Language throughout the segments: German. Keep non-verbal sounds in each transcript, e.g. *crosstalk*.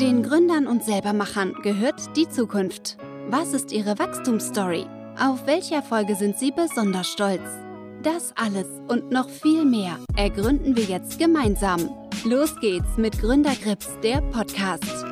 Den Gründern und Selbermachern gehört die Zukunft. Was ist ihre Wachstumsstory? Auf welche Erfolge sind sie besonders stolz? Das alles und noch viel mehr ergründen wir jetzt gemeinsam. Los geht's mit Gründergrips, der Podcast.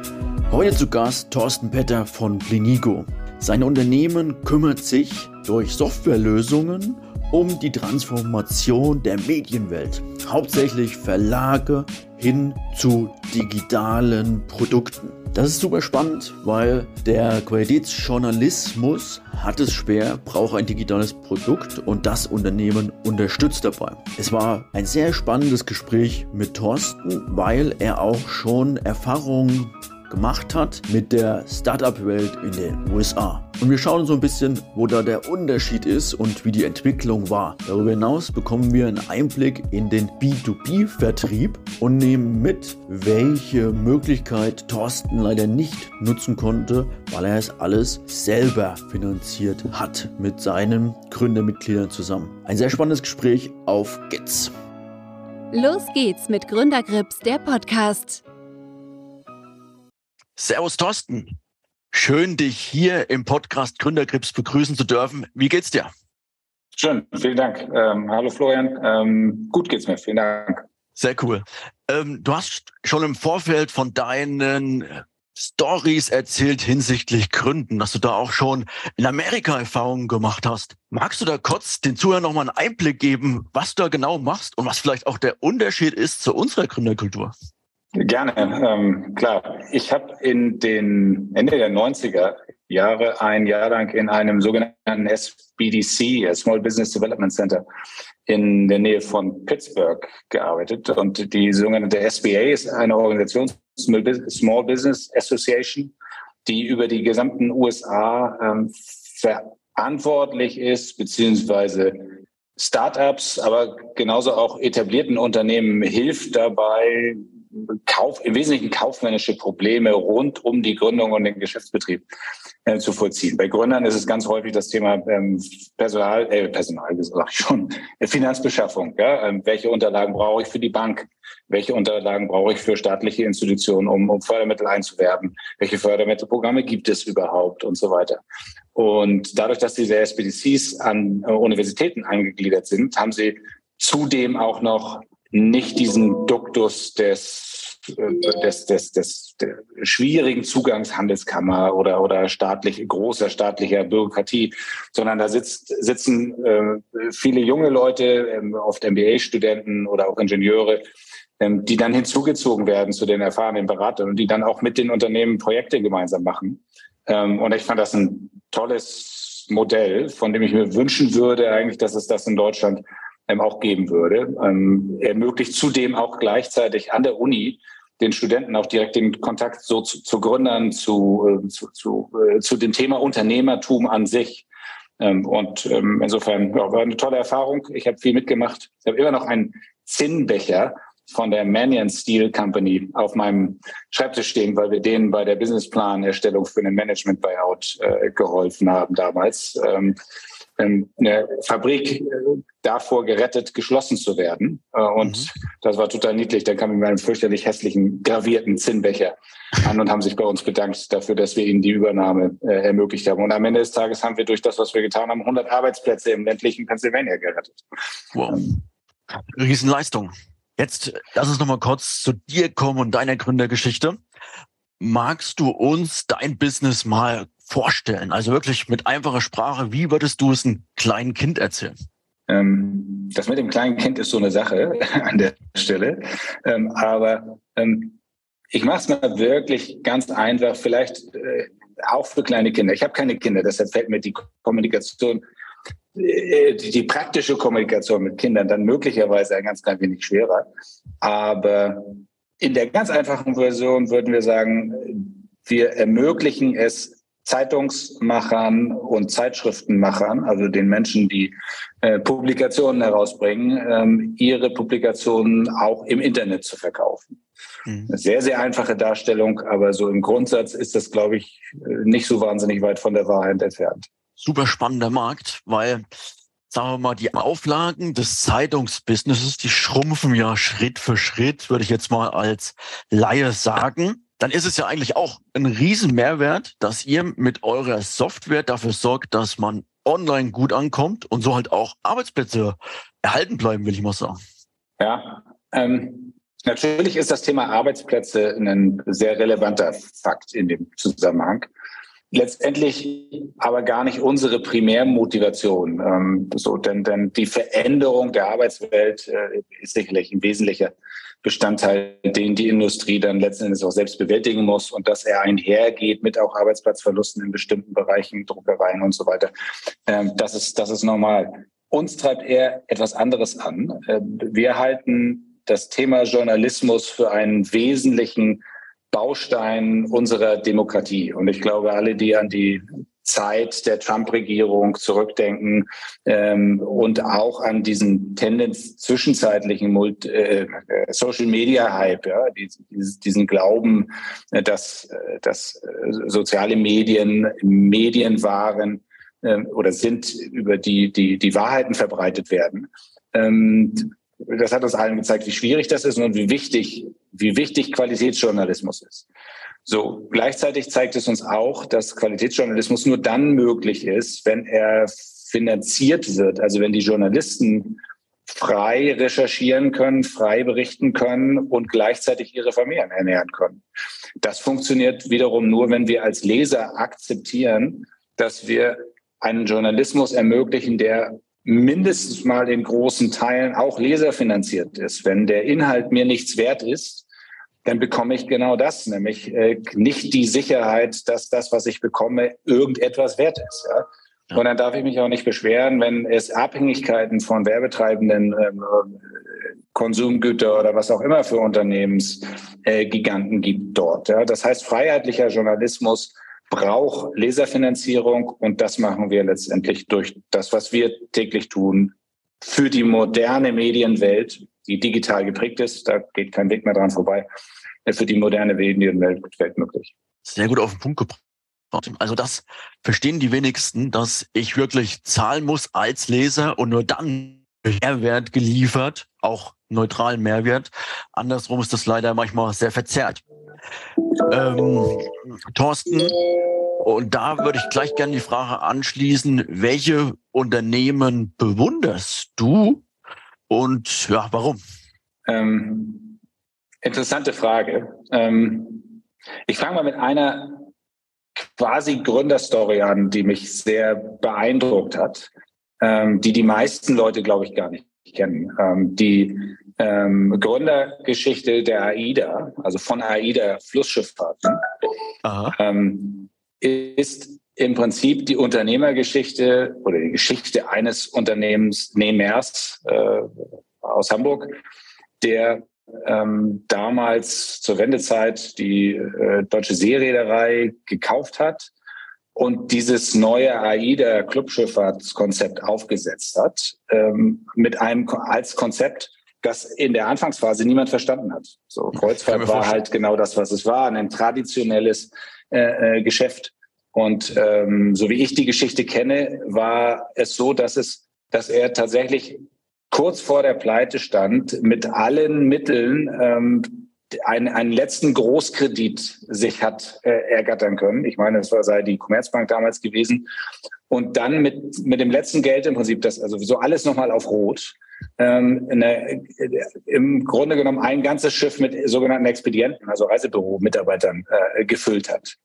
Heute zu Gast Thorsten Petter von Plinigo. Sein Unternehmen kümmert sich durch Softwarelösungen um die Transformation der Medienwelt. Hauptsächlich Verlage hin zu digitalen Produkten. Das ist super spannend, weil der Qualitätsjournalismus hat es schwer, braucht ein digitales Produkt und das Unternehmen unterstützt dabei. Es war ein sehr spannendes Gespräch mit Thorsten, weil er auch schon Erfahrungen gemacht hat mit der Startup-Welt in den USA. Und wir schauen so ein bisschen, wo da der Unterschied ist und wie die Entwicklung war. Darüber hinaus bekommen wir einen Einblick in den B2B-Vertrieb und nehmen mit, welche Möglichkeit Thorsten leider nicht nutzen konnte, weil er es alles selber finanziert hat mit seinen Gründermitgliedern zusammen. Ein sehr spannendes Gespräch. Auf geht's! Los geht's mit Gründergrips, der Podcast. Servus Thorsten. Schön, dich hier im Podcast Gründergrips begrüßen zu dürfen. Wie geht's dir? Schön, vielen Dank. Ähm, hallo Florian. Ähm, gut geht's mir, vielen Dank. Sehr cool. Ähm, du hast schon im Vorfeld von deinen Stories erzählt hinsichtlich Gründen, dass du da auch schon in Amerika Erfahrungen gemacht hast. Magst du da kurz den Zuhörern nochmal einen Einblick geben, was du da genau machst und was vielleicht auch der Unterschied ist zu unserer Gründerkultur? Gerne, ähm, klar. Ich habe in den Ende der 90er Jahre ein Jahr lang in einem sogenannten SBDC, Small Business Development Center, in der Nähe von Pittsburgh gearbeitet. Und die sogenannte SBA ist eine Organisation, Small Business Association, die über die gesamten USA ähm, verantwortlich ist, beziehungsweise Startups, aber genauso auch etablierten Unternehmen hilft dabei, Kauf, im Wesentlichen kaufmännische Probleme rund um die Gründung und den Geschäftsbetrieb äh, zu vollziehen. Bei Gründern ist es ganz häufig das Thema ähm, Personal, äh, Personal, sag ich schon, Finanzbeschaffung. Ja? Ähm, welche Unterlagen brauche ich für die Bank? Welche Unterlagen brauche ich für staatliche Institutionen, um, um Fördermittel einzuwerben? Welche Fördermittelprogramme gibt es überhaupt und so weiter? Und dadurch, dass diese SPDCs an äh, Universitäten angegliedert sind, haben sie zudem auch noch nicht diesen Duktus des, äh, des, des, des, schwierigen Zugangs Handelskammer oder, oder staatlich, großer staatlicher Bürokratie, sondern da sitzt, sitzen äh, viele junge Leute, ähm, oft MBA-Studenten oder auch Ingenieure, ähm, die dann hinzugezogen werden zu den erfahrenen Beratern und die dann auch mit den Unternehmen Projekte gemeinsam machen. Ähm, und ich fand das ein tolles Modell, von dem ich mir wünschen würde eigentlich, dass es das in Deutschland ähm, auch geben würde. Ähm, ermöglicht zudem auch gleichzeitig an der Uni den Studenten auch direkt den Kontakt so zu, zu Gründern, zu, äh, zu, zu, äh, zu dem Thema Unternehmertum an sich. Ähm, und ähm, insofern ja, war eine tolle Erfahrung. Ich habe viel mitgemacht. Ich habe immer noch einen Zinnbecher von der Manion Steel Company auf meinem Schreibtisch stehen, weil wir denen bei der Businessplanerstellung für einen Management Buyout äh, geholfen haben damals. Ähm, ähm, eine Fabrik davor gerettet, geschlossen zu werden. Äh, und mhm. das war total niedlich. Da kamen wir mit einem fürchterlich hässlichen, gravierten Zinnbecher an und haben sich bei uns bedankt dafür, dass wir ihnen die Übernahme äh, ermöglicht haben. Und am Ende des Tages haben wir durch das, was wir getan haben, 100 Arbeitsplätze im ländlichen Pennsylvania gerettet. Wow. Ähm, Riesenleistung. Jetzt lass uns nochmal kurz zu dir kommen und deiner Gründergeschichte. Magst du uns dein Business mal vorstellen? Also wirklich mit einfacher Sprache, wie würdest du es einem kleinen Kind erzählen? Ähm, das mit dem kleinen Kind ist so eine Sache *laughs* an der Stelle. Ähm, aber ähm, ich mache es mal wirklich ganz einfach, vielleicht äh, auch für kleine Kinder. Ich habe keine Kinder, deshalb fällt mir die Kommunikation, äh, die, die, praktische Kommunikation mit Kindern dann möglicherweise ein ganz klein wenig schwerer. Aber in der ganz einfachen Version würden wir sagen, wir ermöglichen es Zeitungsmachern und Zeitschriftenmachern, also den Menschen, die äh, Publikationen herausbringen, ähm, ihre Publikationen auch im Internet zu verkaufen. Mhm. Sehr, sehr einfache Darstellung, aber so im Grundsatz ist das, glaube ich, nicht so wahnsinnig weit von der Wahrheit entfernt. Super spannender Markt, weil sagen wir mal, die Auflagen des Zeitungsbusinesses, die schrumpfen ja Schritt für Schritt, würde ich jetzt mal als Laie sagen. Dann ist es ja eigentlich auch ein Riesenmehrwert, dass ihr mit eurer Software dafür sorgt, dass man online gut ankommt und so halt auch Arbeitsplätze erhalten bleiben, will ich mal sagen. Ja, ähm, natürlich ist das Thema Arbeitsplätze ein sehr relevanter Fakt in dem Zusammenhang. Letztendlich aber gar nicht unsere Primärmotivation. Ähm, so, denn, denn die Veränderung der Arbeitswelt äh, ist sicherlich ein wesentlicher Bestandteil, den die Industrie dann letzten Endes auch selbst bewältigen muss und dass er einhergeht mit auch Arbeitsplatzverlusten in bestimmten Bereichen, Druckereien und so weiter. Ähm, das ist, das ist normal. Uns treibt eher etwas anderes an. Äh, wir halten das Thema Journalismus für einen wesentlichen Baustein unserer Demokratie. Und ich glaube, alle, die an die Zeit der Trump-Regierung zurückdenken ähm, und auch an diesen Tendenz zwischenzeitlichen Multi äh, Social-Media-Hype, ja, diesen, diesen Glauben, äh, dass, äh, dass äh, soziale Medien Medien waren äh, oder sind, über die, die die Wahrheiten verbreitet werden. Ähm, das hat uns allen gezeigt, wie schwierig das ist und wie wichtig, wie wichtig Qualitätsjournalismus ist. So, gleichzeitig zeigt es uns auch, dass Qualitätsjournalismus nur dann möglich ist, wenn er finanziert wird. Also wenn die Journalisten frei recherchieren können, frei berichten können und gleichzeitig ihre Familien ernähren können. Das funktioniert wiederum nur, wenn wir als Leser akzeptieren, dass wir einen Journalismus ermöglichen, der mindestens mal in großen Teilen auch leserfinanziert ist. Wenn der Inhalt mir nichts wert ist, dann bekomme ich genau das, nämlich äh, nicht die Sicherheit, dass das, was ich bekomme, irgendetwas wert ist. Ja? Und dann darf ich mich auch nicht beschweren, wenn es Abhängigkeiten von Werbetreibenden, ähm, Konsumgüter oder was auch immer für Unternehmensgiganten äh, gibt dort. Ja? Das heißt, freiheitlicher Journalismus braucht Leserfinanzierung und das machen wir letztendlich durch das, was wir täglich tun für die moderne Medienwelt, die digital geprägt ist. Da geht kein Weg mehr dran vorbei für die moderne Medienwelt möglich. Sehr gut auf den Punkt gebracht. Also das verstehen die wenigsten, dass ich wirklich zahlen muss als Leser und nur dann Mehrwert geliefert, auch neutralen Mehrwert. Andersrum ist das leider manchmal sehr verzerrt. Ähm, Thorsten, und da würde ich gleich gerne die Frage anschließen, welche Unternehmen bewunderst du und ja, warum? Ähm, Interessante Frage. Ähm, ich fange mal mit einer quasi Gründerstory an, die mich sehr beeindruckt hat, ähm, die die meisten Leute, glaube ich, gar nicht kennen. Ähm, die ähm, Gründergeschichte der AIDA, also von AIDA Flussschifffahrten, ähm, ist im Prinzip die Unternehmergeschichte oder die Geschichte eines Unternehmensnehmers äh, aus Hamburg, der ähm, damals zur Wendezeit die äh, deutsche Seereederei gekauft hat und dieses neue AIDA Clubschifffahrtskonzept aufgesetzt hat, ähm, mit einem als Konzept, das in der Anfangsphase niemand verstanden hat. So Kreuzfahrt war halt genau das, was es war, ein traditionelles äh, äh, Geschäft. Und ähm, so wie ich die Geschichte kenne, war es so, dass es, dass er tatsächlich kurz vor der Pleite stand, mit allen Mitteln ähm, einen, einen letzten Großkredit sich hat äh, ergattern können. Ich meine, das war sei die Commerzbank damals gewesen. Und dann mit, mit dem letzten Geld im Prinzip, das also so alles nochmal auf Rot, ähm, eine, im Grunde genommen ein ganzes Schiff mit sogenannten Expedienten, also Reisebüro-Mitarbeitern äh, gefüllt hat.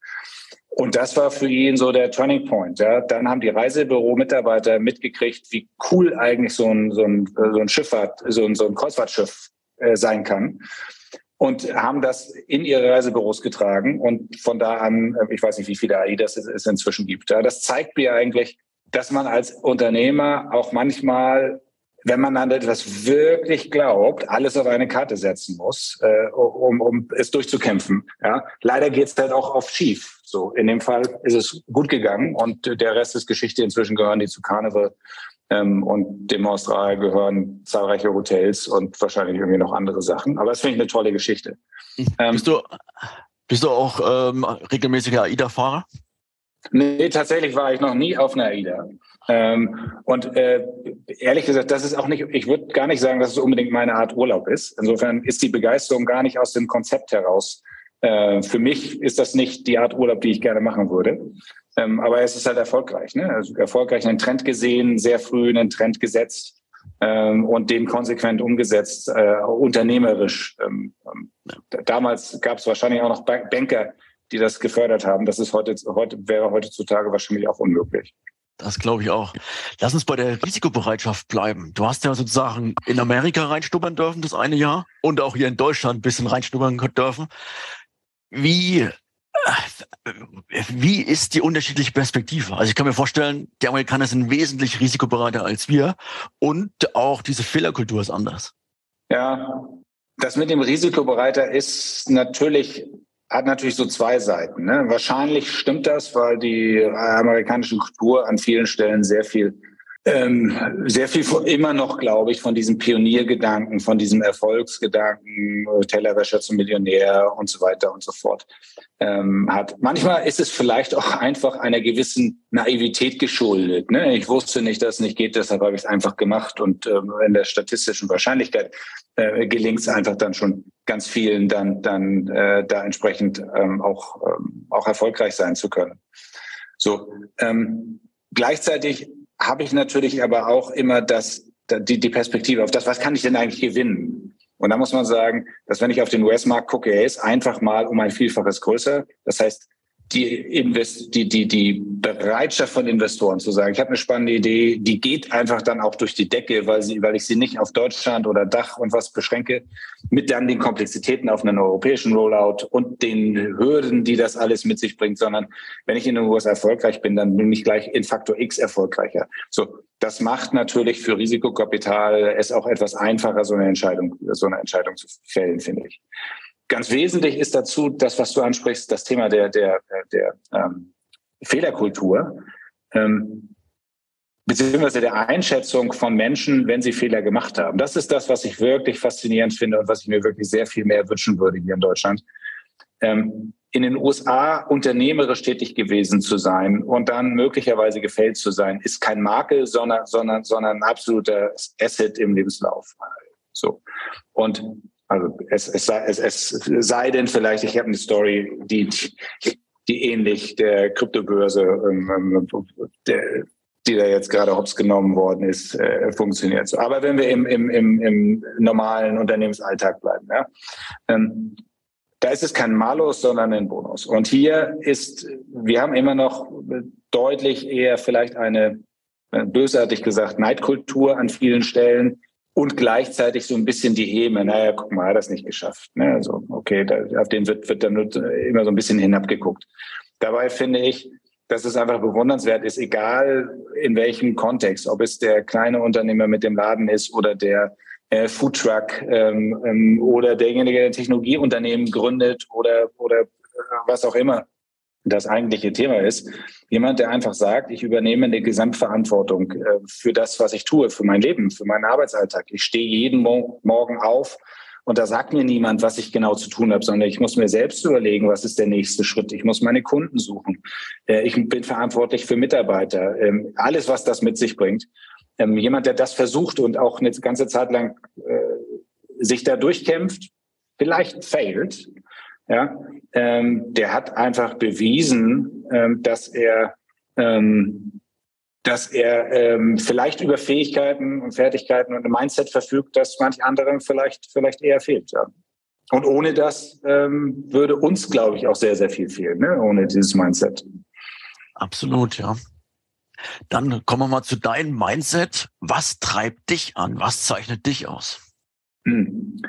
Und das war für ihn so der Turning Point. Ja. Dann haben die Reisebüro-Mitarbeiter mitgekriegt, wie cool eigentlich so ein, so ein, so ein Schifffahrt, so ein, so ein Kreuzfahrtschiff äh, sein kann. Und haben das in ihre Reisebüros getragen. Und von da an, äh, ich weiß nicht, wie viele AIDAs es, es inzwischen gibt. Ja. Das zeigt mir eigentlich, dass man als Unternehmer auch manchmal wenn man an etwas wirklich glaubt, alles auf eine Karte setzen muss, äh, um, um es durchzukämpfen. Ja? Leider geht es halt auch oft schief. So, in dem Fall ist es gut gegangen und der Rest ist Geschichte. Inzwischen gehören die zu Carnival ähm, und dem Australier gehören zahlreiche Hotels und wahrscheinlich irgendwie noch andere Sachen. Aber das finde ich eine tolle Geschichte. Ähm, bist, du, bist du auch ähm, regelmäßiger AIDA-Fahrer? Nee, tatsächlich war ich noch nie auf einer AIDA. Ähm, und äh, ehrlich gesagt, das ist auch nicht, ich würde gar nicht sagen, dass es unbedingt meine Art Urlaub ist. Insofern ist die Begeisterung gar nicht aus dem Konzept heraus Äh, für mich ist das nicht die Art Urlaub, die ich gerne machen würde. Ähm, aber es ist halt erfolgreich. Ne? Also erfolgreich einen Trend gesehen, sehr früh einen Trend gesetzt ähm, und den konsequent umgesetzt, äh, unternehmerisch. Ähm, ähm damals gab es wahrscheinlich auch noch Banker, die das gefördert haben. Das ist heute, heute wäre heutzutage wahrscheinlich auch unmöglich. Das glaube ich auch. Lass uns bei der Risikobereitschaft bleiben. Du hast ja sozusagen in Amerika reinstuppern dürfen das eine Jahr und auch hier in Deutschland ein bisschen reinstuppern dürfen. Wie wie ist die unterschiedliche Perspektive? Also ich kann mir vorstellen, die Amerikaner sind wesentlich risikobereiter als wir und auch diese Fehlerkultur ist anders. Ja, das mit dem Risikobereiter ist natürlich hat natürlich so zwei Seiten. Ne? Wahrscheinlich stimmt das, weil die amerikanische Kultur an vielen Stellen sehr viel ähm, sehr viel immer noch, glaube ich, von diesem Pioniergedanken, von diesem Erfolgsgedanken, äh, Tellerwäscher zum Millionär und so weiter und so fort ähm, hat. Manchmal ist es vielleicht auch einfach einer gewissen Naivität geschuldet. Ne? Ich wusste nicht, dass es nicht geht, deshalb habe ich es einfach gemacht und ähm, in der statistischen Wahrscheinlichkeit äh, gelingt es einfach dann schon ganz vielen, dann, dann äh, da entsprechend ähm, auch, ähm, auch erfolgreich sein zu können. So, ähm, gleichzeitig habe ich natürlich aber auch immer das, die, die Perspektive auf das, was kann ich denn eigentlich gewinnen? Und da muss man sagen, dass wenn ich auf den US-Markt gucke, er ist einfach mal um ein Vielfaches größer. Das heißt, die, Invest die, die, die Bereitschaft von Investoren zu sagen, ich habe eine spannende Idee, die geht einfach dann auch durch die Decke, weil, sie, weil ich sie nicht auf Deutschland oder Dach und was beschränke, mit dann den Komplexitäten auf einen europäischen Rollout und den Hürden, die das alles mit sich bringt, sondern wenn ich in den USA erfolgreich bin, dann bin ich gleich in Faktor X erfolgreicher. So, das macht natürlich für Risikokapital es auch etwas einfacher, so eine Entscheidung, so eine Entscheidung zu fällen, finde ich. Ganz wesentlich ist dazu das, was du ansprichst, das Thema der, der, der ähm, Fehlerkultur. Ähm, beziehungsweise der Einschätzung von Menschen, wenn sie Fehler gemacht haben. Das ist das, was ich wirklich faszinierend finde und was ich mir wirklich sehr viel mehr wünschen würde hier in Deutschland. Ähm, in den USA unternehmerisch tätig gewesen zu sein und dann möglicherweise gefällt zu sein, ist kein Makel, sondern, sondern, sondern ein absoluter Asset im Lebenslauf. So. Und also es, es, sei, es, es sei denn vielleicht, ich habe eine Story, die, die ähnlich der Kryptobörse, ähm, ähm, der, die da jetzt gerade hops genommen worden ist, äh, funktioniert. Aber wenn wir im, im, im, im normalen Unternehmensalltag bleiben, ja, ähm, da ist es kein Malus, sondern ein Bonus. Und hier ist, wir haben immer noch deutlich eher vielleicht eine, äh, bösartig gesagt, Neidkultur an vielen Stellen und gleichzeitig so ein bisschen die Häme, naja, guck mal, hat das nicht geschafft. Ne? Also, okay, da, auf den wird, wird dann immer so ein bisschen hinabgeguckt. Dabei finde ich, dass es einfach bewundernswert ist, egal in welchem Kontext, ob es der kleine Unternehmer mit dem Laden ist oder der äh, Foodtruck ähm, ähm, oder derjenige, der Technologieunternehmen gründet oder, oder äh, was auch immer das eigentliche Thema ist. Jemand, der einfach sagt, ich übernehme eine Gesamtverantwortung äh, für das, was ich tue, für mein Leben, für meinen Arbeitsalltag. Ich stehe jeden Morgen auf und da sagt mir niemand, was ich genau zu tun habe, sondern ich muss mir selbst überlegen, was ist der nächste Schritt. Ich muss meine Kunden suchen. Äh, ich bin verantwortlich für Mitarbeiter. Ähm, alles, was das mit sich bringt. Ähm, jemand, der das versucht und auch eine ganze Zeit lang äh, sich da durchkämpft, vielleicht failt, ja, ähm, der hat einfach bewiesen, ähm, dass er ähm, dass er ähm, vielleicht über Fähigkeiten und Fertigkeiten und ein Mindset verfügt, das manch anderen vielleicht vielleicht eher fehlt. Ja. Und ohne das ähm, würde uns, glaube ich, auch sehr sehr viel fehlen, ne? ohne dieses Mindset. Absolut, ja. Dann kommen wir mal zu deinem Mindset. Was treibt dich an? Was zeichnet dich aus? Hm.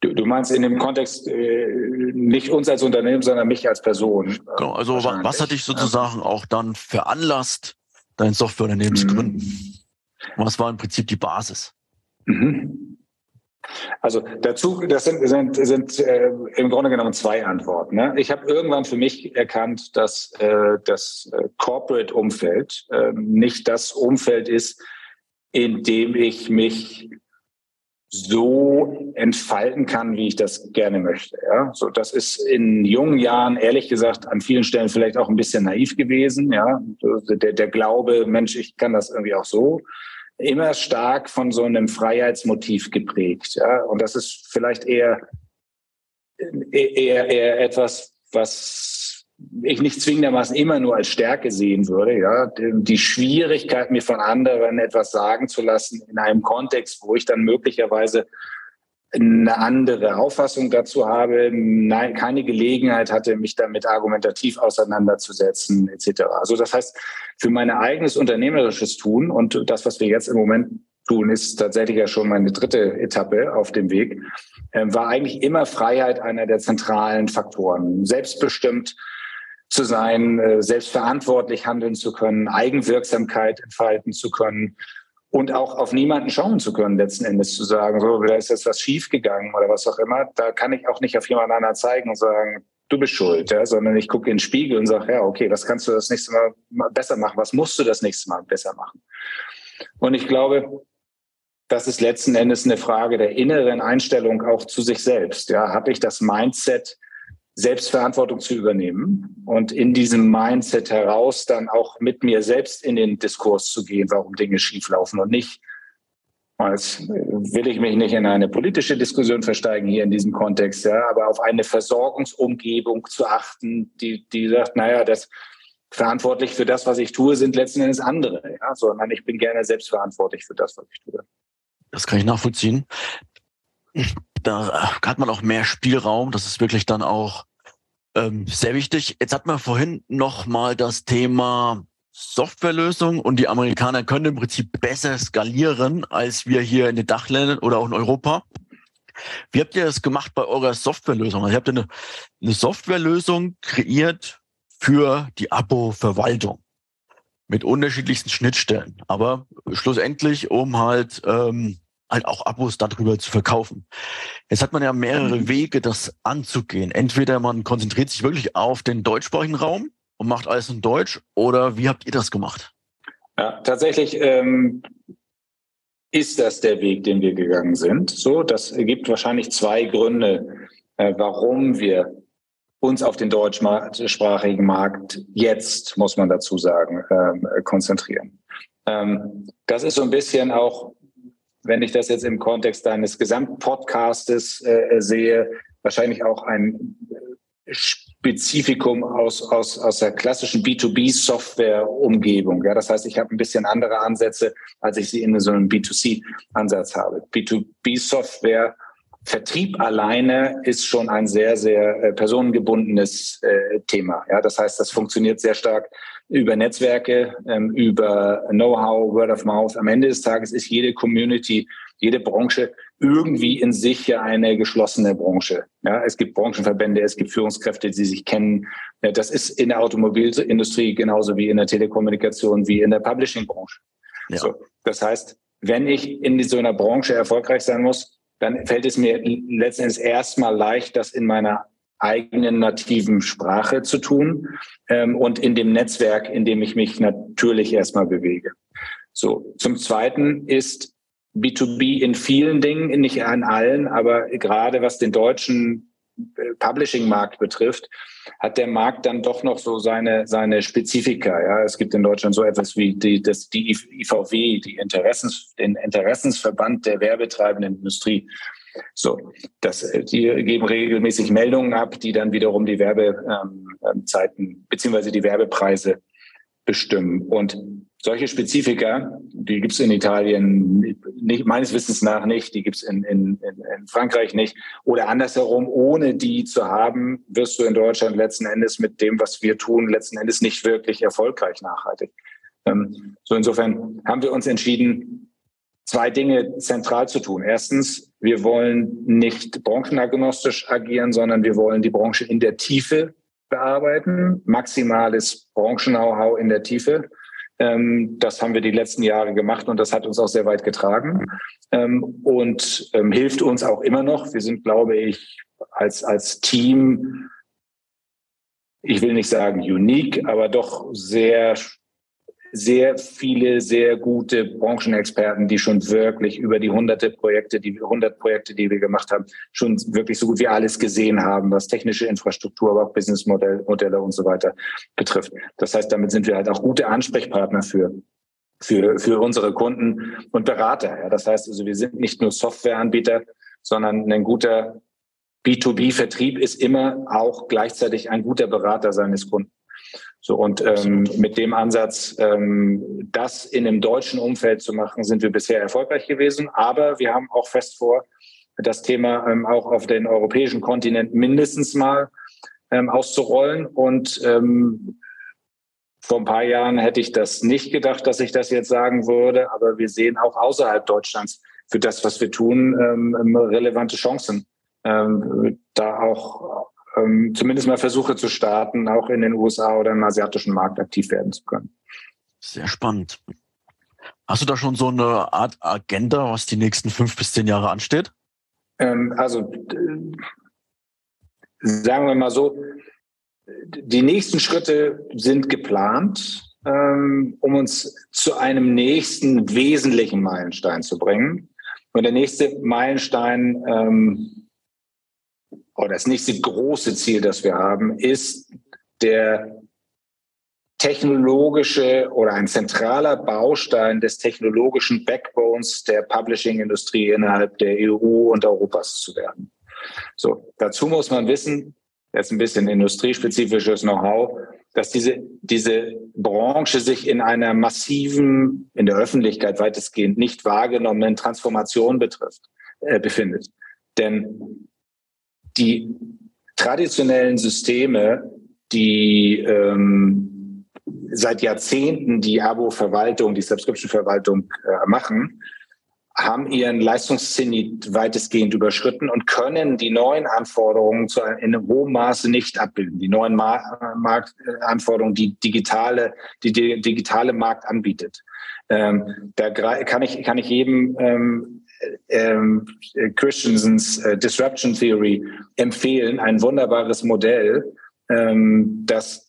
Du, du meinst in dem Kontext äh, nicht uns als Unternehmen, sondern mich als Person. Genau, also was hat dich sozusagen auch dann veranlasst, dein Softwareunternehmen mhm. zu gründen? Was war im Prinzip die Basis? Mhm. Also dazu, das sind, sind, sind äh, im Grunde genommen zwei Antworten. Ne? Ich habe irgendwann für mich erkannt, dass äh, das äh, Corporate-Umfeld äh, nicht das Umfeld ist, in dem ich mich so entfalten kann, wie ich das gerne möchte. Ja, so das ist in jungen Jahren ehrlich gesagt an vielen Stellen vielleicht auch ein bisschen naiv gewesen. Ja, der, der Glaube, Mensch, ich kann das irgendwie auch so, immer stark von so einem Freiheitsmotiv geprägt. Ja, und das ist vielleicht eher eher, eher etwas, was ich nicht zwingendermaßen immer nur als Stärke sehen würde. Ja, die Schwierigkeit, mir von anderen etwas sagen zu lassen in einem Kontext, wo ich dann möglicherweise eine andere Auffassung dazu habe, nein, keine Gelegenheit hatte, mich damit argumentativ auseinanderzusetzen, etc. Also das heißt, für mein eigenes unternehmerisches Tun und das, was wir jetzt im Moment tun, ist tatsächlich ja schon meine dritte Etappe auf dem Weg, äh, war eigentlich immer Freiheit einer der zentralen Faktoren. Selbstbestimmt zu sein, äh, selbstverantwortlich handeln zu können, Eigenwirksamkeit entfalten zu können und auch auf niemanden schauen zu können, letzten Endes zu sagen, so, da ist jetzt was schiefgegangen oder was auch immer. Da kann ich auch nicht auf jemand anderen zeigen und sagen, du bist schuld, ja, sondern ich gucke in den Spiegel und sage, ja, okay, was kannst du das nächste Mal besser machen? Was musst du das nächste Mal besser machen? Und ich glaube, das ist letzten Endes eine Frage der inneren Einstellung auch zu sich selbst. Ja, habe ich das Mindset, Selbstverantwortung zu übernehmen und in diesem Mindset heraus dann auch mit mir selbst in den Diskurs zu gehen, warum Dinge schieflaufen und nicht, als will ich mich nicht in eine politische Diskussion versteigen hier in diesem Kontext, ja, aber auf eine Versorgungsumgebung zu achten, die, die sagt, naja, das verantwortlich für das, was ich tue, sind letzten Endes andere, ja, sondern ich bin gerne selbstverantwortlich für das, was ich tue. Das kann ich nachvollziehen. Da hat man auch mehr Spielraum. Das ist wirklich dann auch ähm, sehr wichtig. Jetzt hat man vorhin noch mal das Thema Softwarelösung und die Amerikaner können im Prinzip besser skalieren als wir hier in den Dachländern oder auch in Europa. Wie habt ihr das gemacht bei eurer Softwarelösung? Also ihr habt eine, eine Softwarelösung kreiert für die Abo-Verwaltung mit unterschiedlichsten Schnittstellen, aber schlussendlich um halt ähm, halt auch Abos darüber zu verkaufen. Jetzt hat man ja mehrere mhm. Wege, das anzugehen. Entweder man konzentriert sich wirklich auf den deutschsprachigen Raum und macht alles in Deutsch, oder wie habt ihr das gemacht? Ja, tatsächlich ähm, ist das der Weg, den wir gegangen sind. So, das gibt wahrscheinlich zwei Gründe, äh, warum wir uns auf den deutschsprachigen Markt jetzt, muss man dazu sagen, ähm, konzentrieren. Ähm, das ist so ein bisschen auch wenn ich das jetzt im Kontext deines Gesamtpodcastes äh, sehe, wahrscheinlich auch ein Spezifikum aus, aus, aus der klassischen B2B-Software-Umgebung. Ja, das heißt, ich habe ein bisschen andere Ansätze, als ich sie in so einem B2C-Ansatz habe. B2B-Software Vertrieb alleine ist schon ein sehr, sehr äh, personengebundenes äh, Thema. Ja, das heißt, das funktioniert sehr stark über Netzwerke, ähm, über Know-how, Word of Mouth. Am Ende des Tages ist jede Community, jede Branche irgendwie in sich ja eine geschlossene Branche. Ja, es gibt Branchenverbände, es gibt Führungskräfte, die sich kennen. Das ist in der Automobilindustrie genauso wie in der Telekommunikation, wie in der Publishing-Branche. Ja. So, das heißt, wenn ich in so einer Branche erfolgreich sein muss, dann fällt es mir letztendlich erstmal leicht, das in meiner eigenen nativen Sprache zu tun ähm, und in dem Netzwerk, in dem ich mich natürlich erstmal bewege. So, zum Zweiten ist B2B in vielen Dingen, nicht an allen, aber gerade was den deutschen äh, Publishing-Markt betrifft, hat der Markt dann doch noch so seine, seine Spezifika. Ja, es gibt in Deutschland so etwas wie die, das, die IVW, die Interessens, den Interessensverband der werbetreibenden Industrie. So, das, äh, die geben regelmäßig Meldungen ab, die dann wiederum die Werbezeiten ähm, beziehungsweise die Werbepreise bestimmen. Und solche Spezifika, die gibt es in Italien nicht, meines Wissens nach nicht, die gibt es in, in, in Frankreich nicht. Oder andersherum, ohne die zu haben, wirst du in Deutschland letzten Endes mit dem, was wir tun, letzten Endes nicht wirklich erfolgreich nachhaltig. Ähm, so insofern haben wir uns entschieden, zwei Dinge zentral zu tun. Erstens, wir wollen nicht branchenagnostisch agieren, sondern wir wollen die Branche in der Tiefe bearbeiten, maximales Branchen-Know-how in der Tiefe. Ähm, das haben wir die letzten Jahre gemacht und das hat uns auch sehr weit getragen ähm, und ähm, hilft uns auch immer noch. Wir sind, glaube ich, als, als Team, ich will nicht sagen unique, aber doch sehr sehr viele sehr gute Branchenexperten, die schon wirklich über die hunderte Projekte, die hundert Projekte, die wir gemacht haben, schon wirklich so gut wie alles gesehen haben, was technische Infrastruktur, aber auch Businessmodelle Modelle und so weiter betrifft. Das heißt, damit sind wir halt auch gute Ansprechpartner für für, für unsere Kunden und Berater. Ja. Das heißt also, wir sind nicht nur Softwareanbieter, sondern ein guter B2B-Vertrieb ist immer auch gleichzeitig ein guter Berater seines Kunden. So und ähm, mit dem Ansatz, ähm, das in einem deutschen Umfeld zu machen, sind wir bisher erfolgreich gewesen. Aber wir haben auch fest vor, das Thema ähm, auch auf den europäischen Kontinent mindestens mal ähm, auszurollen. Und ähm, vor ein paar Jahren hätte ich das nicht gedacht, dass ich das jetzt sagen würde. Aber wir sehen auch außerhalb Deutschlands für das, was wir tun, ähm, relevante Chancen, ähm, da auch ähm, zumindest mal Versuche zu starten, auch in den USA oder im asiatischen Markt aktiv werden zu können. Sehr spannend. Hast du da schon so eine Art Agenda, was die nächsten fünf bis zehn Jahre ansteht? Ähm, also äh, sagen wir mal so, die nächsten Schritte sind geplant, ähm, um uns zu einem nächsten wesentlichen Meilenstein zu bringen. Und der nächste Meilenstein ähm, oder das nächste große Ziel, das wir haben, ist der technologische oder ein zentraler Baustein des technologischen Backbones der Publishing-Industrie innerhalb der EU und Europas zu werden. So, dazu muss man wissen, jetzt ein bisschen industriespezifisches Know-how, dass diese, diese Branche sich in einer massiven, in der Öffentlichkeit weitestgehend nicht wahrgenommenen Transformation betrifft, äh, befindet. Denn die traditionellen Systeme, die ähm, seit Jahrzehnten die Abo-Verwaltung, die Subscription-Verwaltung äh, machen, haben ihren Leistungszenit weitestgehend überschritten und können die neuen Anforderungen zu, in hohen Maße nicht abbilden. Die neuen Ma Marktanforderungen, die digitale, die digitale Markt anbietet. Ähm, da kann ich, kann ich jedem ähm, ähm, Christensens äh, Disruption Theory empfehlen, ein wunderbares Modell, ähm, das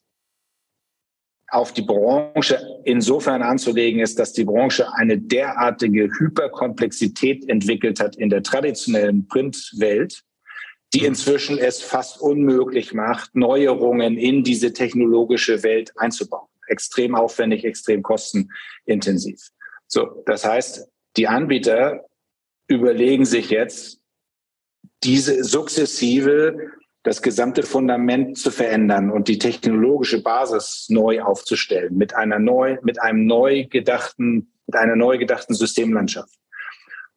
auf die Branche insofern anzulegen ist, dass die Branche eine derartige Hyperkomplexität entwickelt hat in der traditionellen Printwelt, die inzwischen es fast unmöglich macht, Neuerungen in diese technologische Welt einzubauen. Extrem aufwendig, extrem kostenintensiv. So, das heißt, die Anbieter überlegen sich jetzt, diese sukzessive das gesamte Fundament zu verändern und die technologische Basis neu aufzustellen mit einer neu, mit einem neu gedachten, mit einer neu gedachten Systemlandschaft.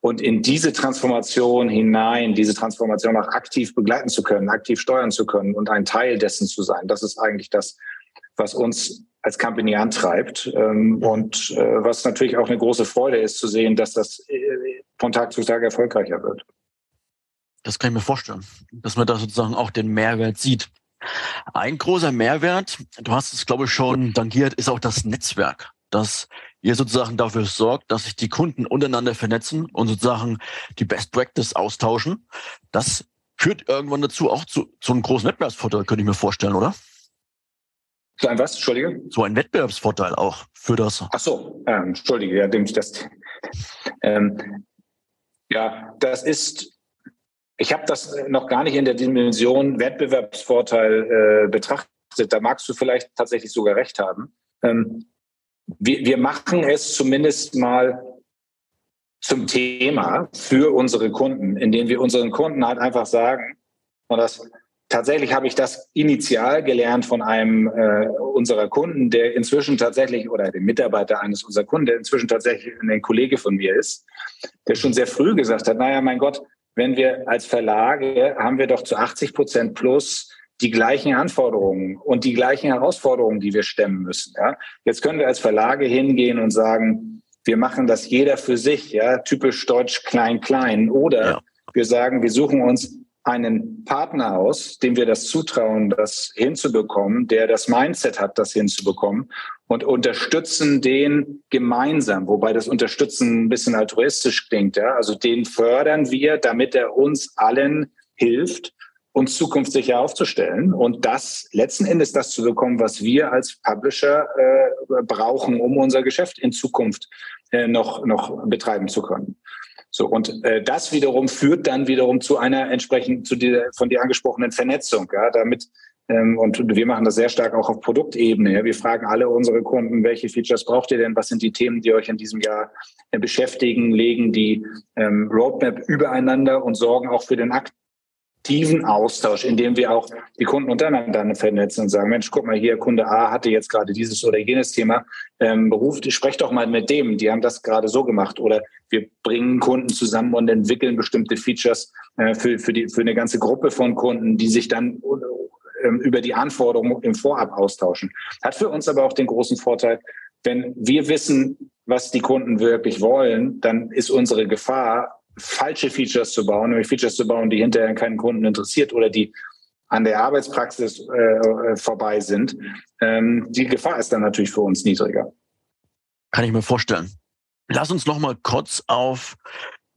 Und in diese Transformation hinein, diese Transformation auch aktiv begleiten zu können, aktiv steuern zu können und ein Teil dessen zu sein, das ist eigentlich das, was uns als Company antreibt ähm, und äh, was natürlich auch eine große Freude ist zu sehen, dass das äh, von Tag zu Tag erfolgreicher wird. Das kann ich mir vorstellen, dass man da sozusagen auch den Mehrwert sieht. Ein großer Mehrwert, du hast es, glaube ich, schon tangiert, ist auch das Netzwerk, dass ihr sozusagen dafür sorgt, dass sich die Kunden untereinander vernetzen und sozusagen die Best Practice austauschen. Das führt irgendwann dazu auch zu, zu einem großen Wettbewerbsvorteil, könnte ich mir vorstellen, oder? So ein was? Entschuldige? So ein Wettbewerbsvorteil auch für das. Ach so, ähm, Entschuldige, ja, dem das. Ähm, ja, das ist ich habe das noch gar nicht in der Dimension Wettbewerbsvorteil äh, betrachtet. Da magst du vielleicht tatsächlich sogar recht haben. Ähm, wir, wir machen es zumindest mal zum Thema für unsere Kunden, indem wir unseren Kunden halt einfach sagen, und das tatsächlich habe ich das initial gelernt von einem äh, unserer Kunden, der inzwischen tatsächlich, oder dem Mitarbeiter eines unserer Kunden, der inzwischen tatsächlich ein Kollege von mir ist, der schon sehr früh gesagt hat, naja, mein Gott, wenn wir als Verlage haben wir doch zu 80 Prozent plus die gleichen Anforderungen und die gleichen Herausforderungen, die wir stemmen müssen. Ja? Jetzt können wir als Verlage hingehen und sagen, wir machen das jeder für sich, ja, typisch deutsch klein klein. Oder ja. wir sagen, wir suchen uns einen Partner aus, dem wir das zutrauen, das hinzubekommen, der das Mindset hat, das hinzubekommen und unterstützen den gemeinsam, wobei das Unterstützen ein bisschen altruistisch klingt. Ja? Also den fördern wir, damit er uns allen hilft, uns zukunftssicher aufzustellen und das letzten Endes das zu bekommen, was wir als Publisher äh, brauchen, um unser Geschäft in Zukunft äh, noch, noch betreiben zu können. So, und äh, das wiederum führt dann wiederum zu einer entsprechend zu dieser von dir angesprochenen Vernetzung, ja, damit ähm, und wir machen das sehr stark auch auf Produktebene. Ja. Wir fragen alle unsere Kunden, welche Features braucht ihr denn? Was sind die Themen, die euch in diesem Jahr äh, beschäftigen? Legen die ähm, Roadmap übereinander und sorgen auch für den Akt aktiven Austausch, indem wir auch die Kunden untereinander vernetzen und sagen, Mensch, guck mal hier, Kunde A hatte jetzt gerade dieses oder jenes Thema, ähm, beruft, sprecht doch mal mit dem, die haben das gerade so gemacht. Oder wir bringen Kunden zusammen und entwickeln bestimmte Features äh, für, für, die, für eine ganze Gruppe von Kunden, die sich dann äh, über die Anforderungen im Vorab austauschen. Hat für uns aber auch den großen Vorteil, wenn wir wissen, was die Kunden wirklich wollen, dann ist unsere Gefahr, falsche Features zu bauen, nämlich Features zu bauen, die hinterher keinen Kunden interessiert oder die an der Arbeitspraxis äh, vorbei sind, ähm, die Gefahr ist dann natürlich für uns niedriger. Kann ich mir vorstellen. Lass uns noch mal kurz auf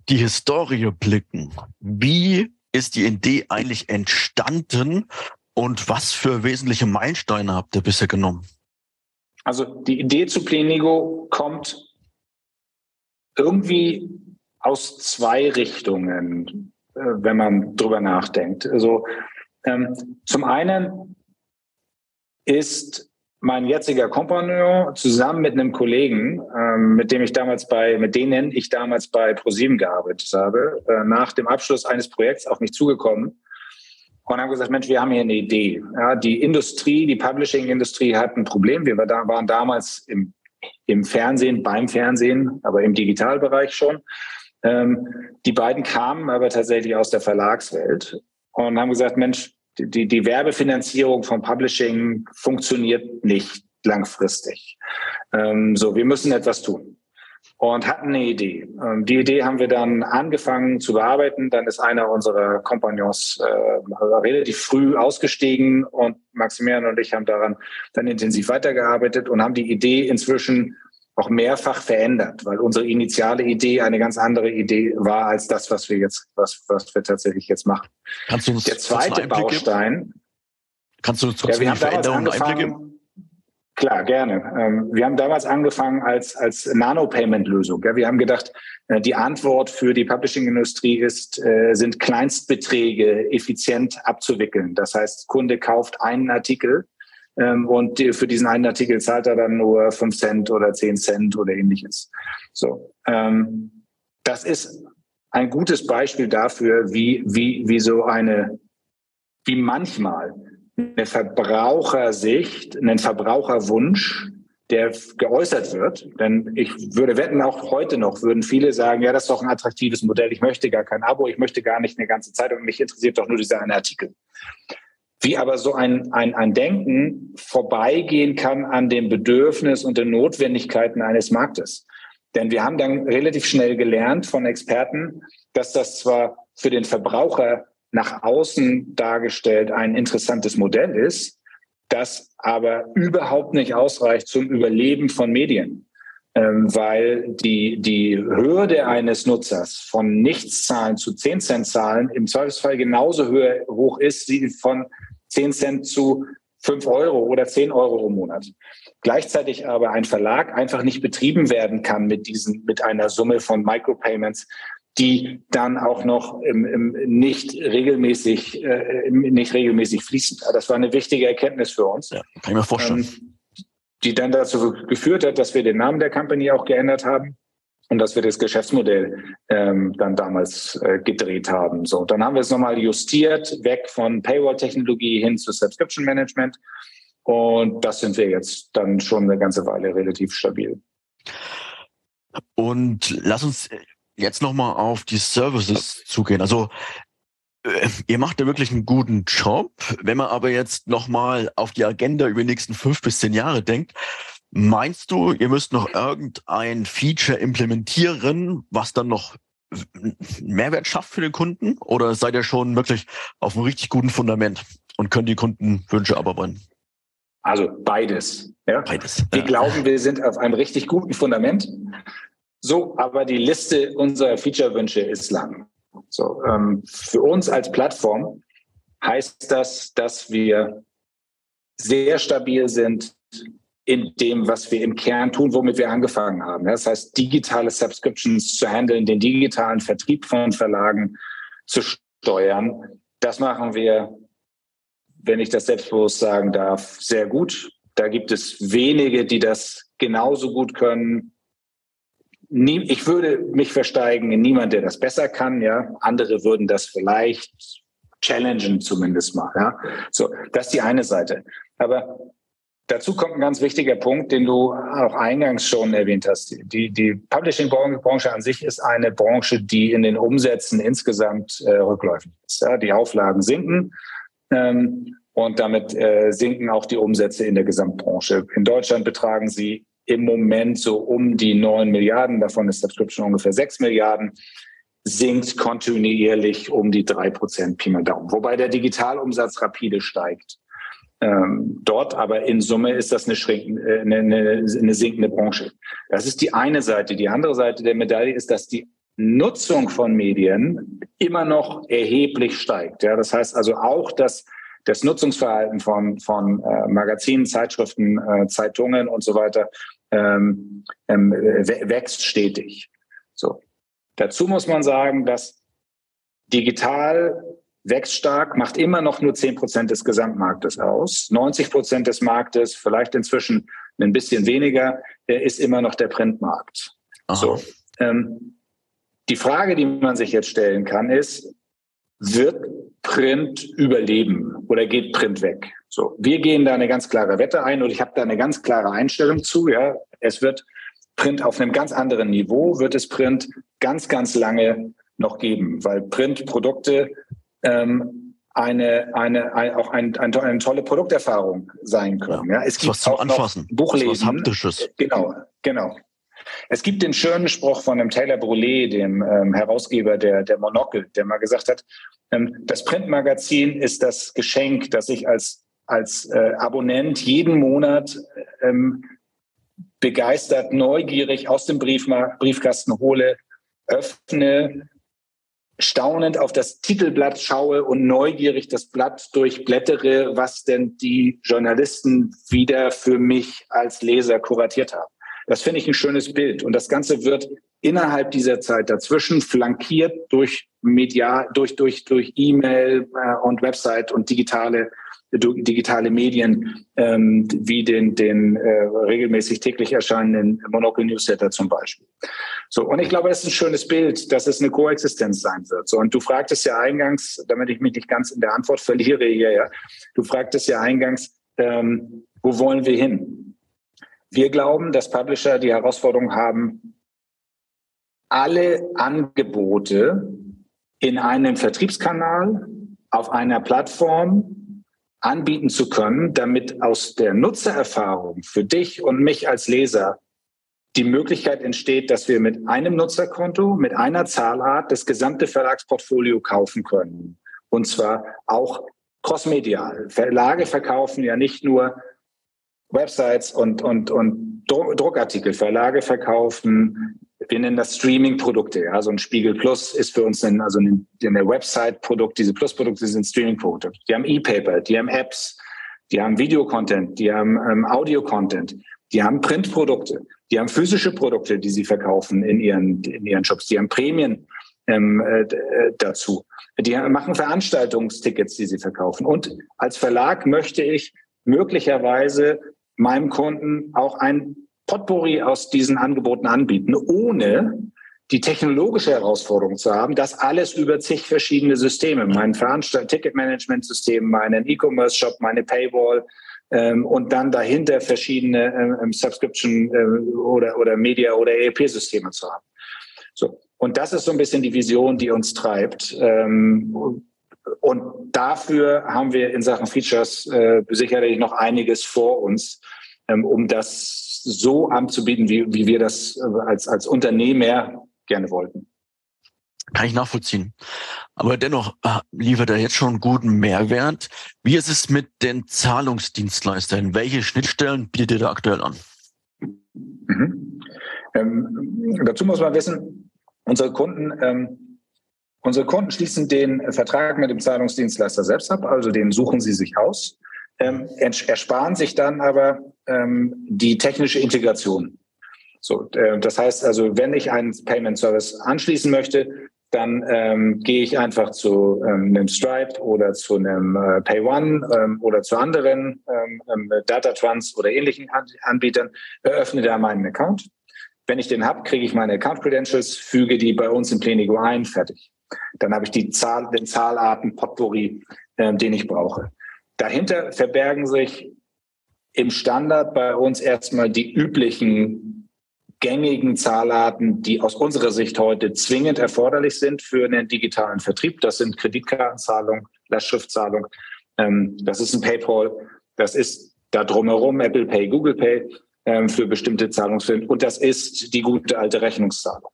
die Historie blicken. Wie ist die Idee eigentlich entstanden und was für wesentliche Meilensteine habt ihr bisher genommen? Also die Idee zu Plenigo kommt irgendwie aus zwei Richtungen, äh, wenn man drüber nachdenkt. Also ähm, zum einen ist mein jetziger Kompagnon zusammen mit einem Kollegen, ähm, mit dem ich damals bei, mit denen ich damals bei ProSieben gearbeitet habe, äh, nach dem Abschluss eines Projekts auf mich zugekommen und haben gesagt, Mensch, wir haben hier eine Idee. Ja, die Industrie, die Publishing-Industrie hat ein Problem. Wir waren damals im, im Fernsehen, beim Fernsehen, aber im Digitalbereich schon. Ähm, die beiden kamen aber tatsächlich aus der Verlagswelt und haben gesagt, Mensch, die, die Werbefinanzierung von Publishing funktioniert nicht langfristig. Ähm, so, wir müssen etwas tun und hatten eine Idee. Ähm, die Idee haben wir dann angefangen zu bearbeiten. Dann ist einer unserer Kompagnons äh, relativ früh ausgestiegen und Maximilian und ich haben daran dann intensiv weitergearbeitet und haben die Idee inzwischen auch mehrfach verändert, weil unsere initiale Idee eine ganz andere Idee war als das, was wir jetzt, was, was wir tatsächlich jetzt machen. Kannst du uns Der zweite Baustein. Kannst du uns trotzdem ja, die Veränderungen Einblicke Klar, gerne. Ähm, wir haben damals angefangen als, als Nano-Payment-Lösung. Wir haben gedacht, äh, die Antwort für die Publishing-Industrie ist, äh, sind Kleinstbeträge effizient abzuwickeln. Das heißt, Kunde kauft einen Artikel ähm, und für diesen einen Artikel zahlt er dann nur fünf Cent oder zehn Cent oder ähnliches. So, ähm, das ist ein gutes Beispiel dafür, wie, wie, wie so eine, wie manchmal eine Verbrauchersicht, einen Verbraucherwunsch, der geäußert wird. Denn ich würde wetten, auch heute noch würden viele sagen, ja, das ist doch ein attraktives Modell. Ich möchte gar kein Abo, ich möchte gar nicht eine ganze Zeitung. Mich interessiert doch nur dieser eine Artikel wie aber so ein, ein, ein Denken vorbeigehen kann an dem Bedürfnis und den Notwendigkeiten eines Marktes. Denn wir haben dann relativ schnell gelernt von Experten, dass das zwar für den Verbraucher nach außen dargestellt ein interessantes Modell ist, das aber überhaupt nicht ausreicht zum Überleben von Medien. Ähm, weil die, die Hürde eines Nutzers von Nichtszahlen zu 10 Cent Zahlen im Zweifelsfall genauso höher, hoch ist, wie von 10 Cent zu 5 Euro oder 10 Euro im Monat. Gleichzeitig aber ein Verlag einfach nicht betrieben werden kann mit diesen, mit einer Summe von Micropayments, die dann auch noch im, im nicht regelmäßig, äh, nicht regelmäßig fließen. Das war eine wichtige Erkenntnis für uns. Ja, kann ich mir vorstellen. Ähm, die dann dazu geführt hat, dass wir den Namen der Company auch geändert haben und dass wir das Geschäftsmodell ähm, dann damals äh, gedreht haben. So, dann haben wir es nochmal justiert, weg von Paywall-Technologie hin zu Subscription Management. Und das sind wir jetzt dann schon eine ganze Weile relativ stabil. Und lass uns jetzt nochmal auf die Services zugehen. Also äh, ihr macht da wirklich einen guten Job. Wenn man aber jetzt nochmal auf die Agenda über die nächsten fünf bis zehn Jahre denkt, Meinst du, ihr müsst noch irgendein Feature implementieren, was dann noch Mehrwert schafft für den Kunden? Oder seid ihr schon wirklich auf einem richtig guten Fundament und können die Kundenwünsche abarbeiten? Also beides. Ja? Beides. Wir ja. glauben, wir sind auf einem richtig guten Fundament. So, aber die Liste unserer Feature-Wünsche ist lang. So, ähm, für uns als Plattform heißt das, dass wir sehr stabil sind in dem, was wir im Kern tun, womit wir angefangen haben. Das heißt, digitale Subscriptions zu handeln, den digitalen Vertrieb von Verlagen zu steuern. Das machen wir, wenn ich das selbstbewusst sagen darf, sehr gut. Da gibt es wenige, die das genauso gut können. Ich würde mich versteigen in niemand, der das besser kann. Ja, andere würden das vielleicht challengen zumindest mal. Ja? So, das ist die eine Seite. Aber dazu kommt ein ganz wichtiger Punkt, den du auch eingangs schon erwähnt hast. Die, die Publishing-Branche an sich ist eine Branche, die in den Umsätzen insgesamt äh, rückläufig ist. Ja? Die Auflagen sinken. Ähm, und damit äh, sinken auch die Umsätze in der Gesamtbranche. In Deutschland betragen sie im Moment so um die neun Milliarden, davon ist Subscription ungefähr sechs Milliarden, sinkt kontinuierlich um die drei Prozent Pi mal Daumen, wobei der Digitalumsatz rapide steigt. Ähm, dort aber in Summe ist das eine, äh, eine, eine, eine sinkende Branche. Das ist die eine Seite. Die andere Seite der Medaille ist, dass die Nutzung von Medien immer noch erheblich steigt. Ja, das heißt also auch, dass das Nutzungsverhalten von, von äh, Magazinen, Zeitschriften, äh, Zeitungen und so weiter ähm, ähm, wächst stetig. So. Dazu muss man sagen, dass digital wächst stark, macht immer noch nur zehn Prozent des Gesamtmarktes aus. 90 Prozent des Marktes, vielleicht inzwischen ein bisschen weniger, ist immer noch der Printmarkt. So. Ähm, die Frage, die man sich jetzt stellen kann, ist, wird Print überleben oder geht Print weg? So, wir gehen da eine ganz klare Wette ein und ich habe da eine ganz klare Einstellung zu. Ja, es wird Print auf einem ganz anderen Niveau wird es Print ganz, ganz lange noch geben, weil Printprodukte ähm, eine, eine, ein, auch ein, ein, eine tolle Produkterfahrung sein können. Ja, es gibt was zum auch Anfassen, Buchlesen. Was Haptisches. Genau, genau. Es gibt den schönen Spruch von dem Taylor Brulé, dem ähm, Herausgeber der, der Monocle, der mal gesagt hat, ähm, das Printmagazin ist das Geschenk, das ich als, als äh, Abonnent jeden Monat ähm, begeistert, neugierig aus dem Briefma Briefkasten hole, öffne, staunend auf das Titelblatt schaue und neugierig das Blatt durchblättere, was denn die Journalisten wieder für mich als Leser kuratiert haben. Das finde ich ein schönes Bild. Und das Ganze wird innerhalb dieser Zeit dazwischen flankiert durch Media, durch, durch, durch E-Mail äh, und Website und digitale digitale Medien ähm, wie den, den äh, regelmäßig täglich erscheinenden Monocle Newsletter zum Beispiel. So, und ich glaube, das ist ein schönes Bild, dass es eine Koexistenz sein wird. So, und du fragtest ja eingangs, damit ich mich nicht ganz in der Antwort verliere hier, ja, du fragtest ja eingangs, ähm, wo wollen wir hin? Wir glauben, dass Publisher die Herausforderung haben, alle Angebote in einem Vertriebskanal, auf einer Plattform anbieten zu können, damit aus der Nutzererfahrung für dich und mich als Leser die Möglichkeit entsteht, dass wir mit einem Nutzerkonto, mit einer Zahlart das gesamte Verlagsportfolio kaufen können. Und zwar auch crossmedial. Verlage verkaufen ja nicht nur Websites und, und, und Druckartikel, Verlage verkaufen. Wir nennen das Streaming-Produkte. Ja, so ein Spiegel Plus ist für uns ein, also ein, eine Website-Produkt. Diese Plus-Produkte sind Streaming-Produkte. Die haben E-Paper, die haben Apps, die haben Video-Content, die haben ähm, Audio-Content, die haben Print-Produkte, die haben physische Produkte, die sie verkaufen in ihren, in ihren Shops, die haben Prämien ähm, äh, äh dazu. Die machen Veranstaltungstickets, die sie verkaufen. Und als Verlag möchte ich möglicherweise meinem Kunden auch ein Potpourri aus diesen Angeboten anbieten, ohne die technologische Herausforderung zu haben, das alles über zig verschiedene Systeme, mein Ticketmanagement-System, meinen E-Commerce-Shop, meine Paywall ähm, und dann dahinter verschiedene ähm, Subscription äh, oder, oder Media- oder ERP-Systeme zu haben. So. Und das ist so ein bisschen die Vision, die uns treibt. Ähm, und dafür haben wir in Sachen Features äh, sicherlich noch einiges vor uns, ähm, um das so anzubieten, wie, wie wir das äh, als, als Unternehmer gerne wollten. Kann ich nachvollziehen. Aber dennoch äh, liefert er jetzt schon einen guten Mehrwert. Wie ist es mit den Zahlungsdienstleistern? Welche Schnittstellen bietet er aktuell an? Mhm. Ähm, dazu muss man wissen, unsere Kunden ähm, Unsere Kunden schließen den Vertrag mit dem Zahlungsdienstleister selbst ab, also den suchen sie sich aus, ähm, ersparen sich dann aber ähm, die technische Integration. So, äh, das heißt also, wenn ich einen Payment Service anschließen möchte, dann ähm, gehe ich einfach zu ähm, einem Stripe oder zu einem äh, PayOne ähm, oder zu anderen ähm, ähm Datatrans oder ähnlichen Anbietern, eröffne da meinen Account. Wenn ich den habe, kriege ich meine Account Credentials, füge die bei uns in Plenigo ein, fertig. Dann habe ich die Zahl, den Zahlarten Potpourri, äh, den ich brauche. Dahinter verbergen sich im Standard bei uns erstmal die üblichen gängigen Zahlarten, die aus unserer Sicht heute zwingend erforderlich sind für einen digitalen Vertrieb. Das sind Kreditkartenzahlung, Lastschriftzahlung, ähm, das ist ein PayPal, das ist da drumherum Apple Pay, Google Pay ähm, für bestimmte Zahlungsfälle und das ist die gute alte Rechnungszahlung.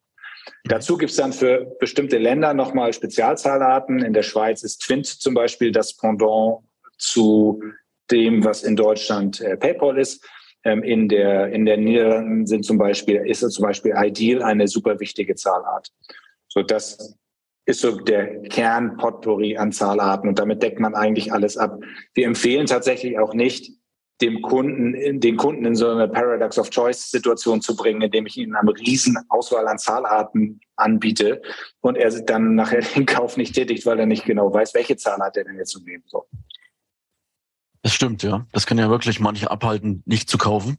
Dazu gibt es dann für bestimmte Länder nochmal Spezialzahlarten. In der Schweiz ist Twint zum Beispiel das Pendant zu dem, was in Deutschland äh, PayPal ist. Ähm, in der in der Niederlanden sind zum Beispiel ist zum Beispiel Ideal eine super wichtige Zahlart. So das ist so der Kern Potpourri an Zahlarten und damit deckt man eigentlich alles ab. Wir empfehlen tatsächlich auch nicht, dem Kunden, den Kunden in so eine Paradox of Choice Situation zu bringen, indem ich ihnen eine riesen Auswahl an Zahlarten anbiete und er dann nachher *laughs* den Kauf nicht tätigt, weil er nicht genau weiß, welche Zahlart er denn jetzt zu nehmen soll. Das stimmt, ja. Das kann ja wirklich manche abhalten, nicht zu kaufen.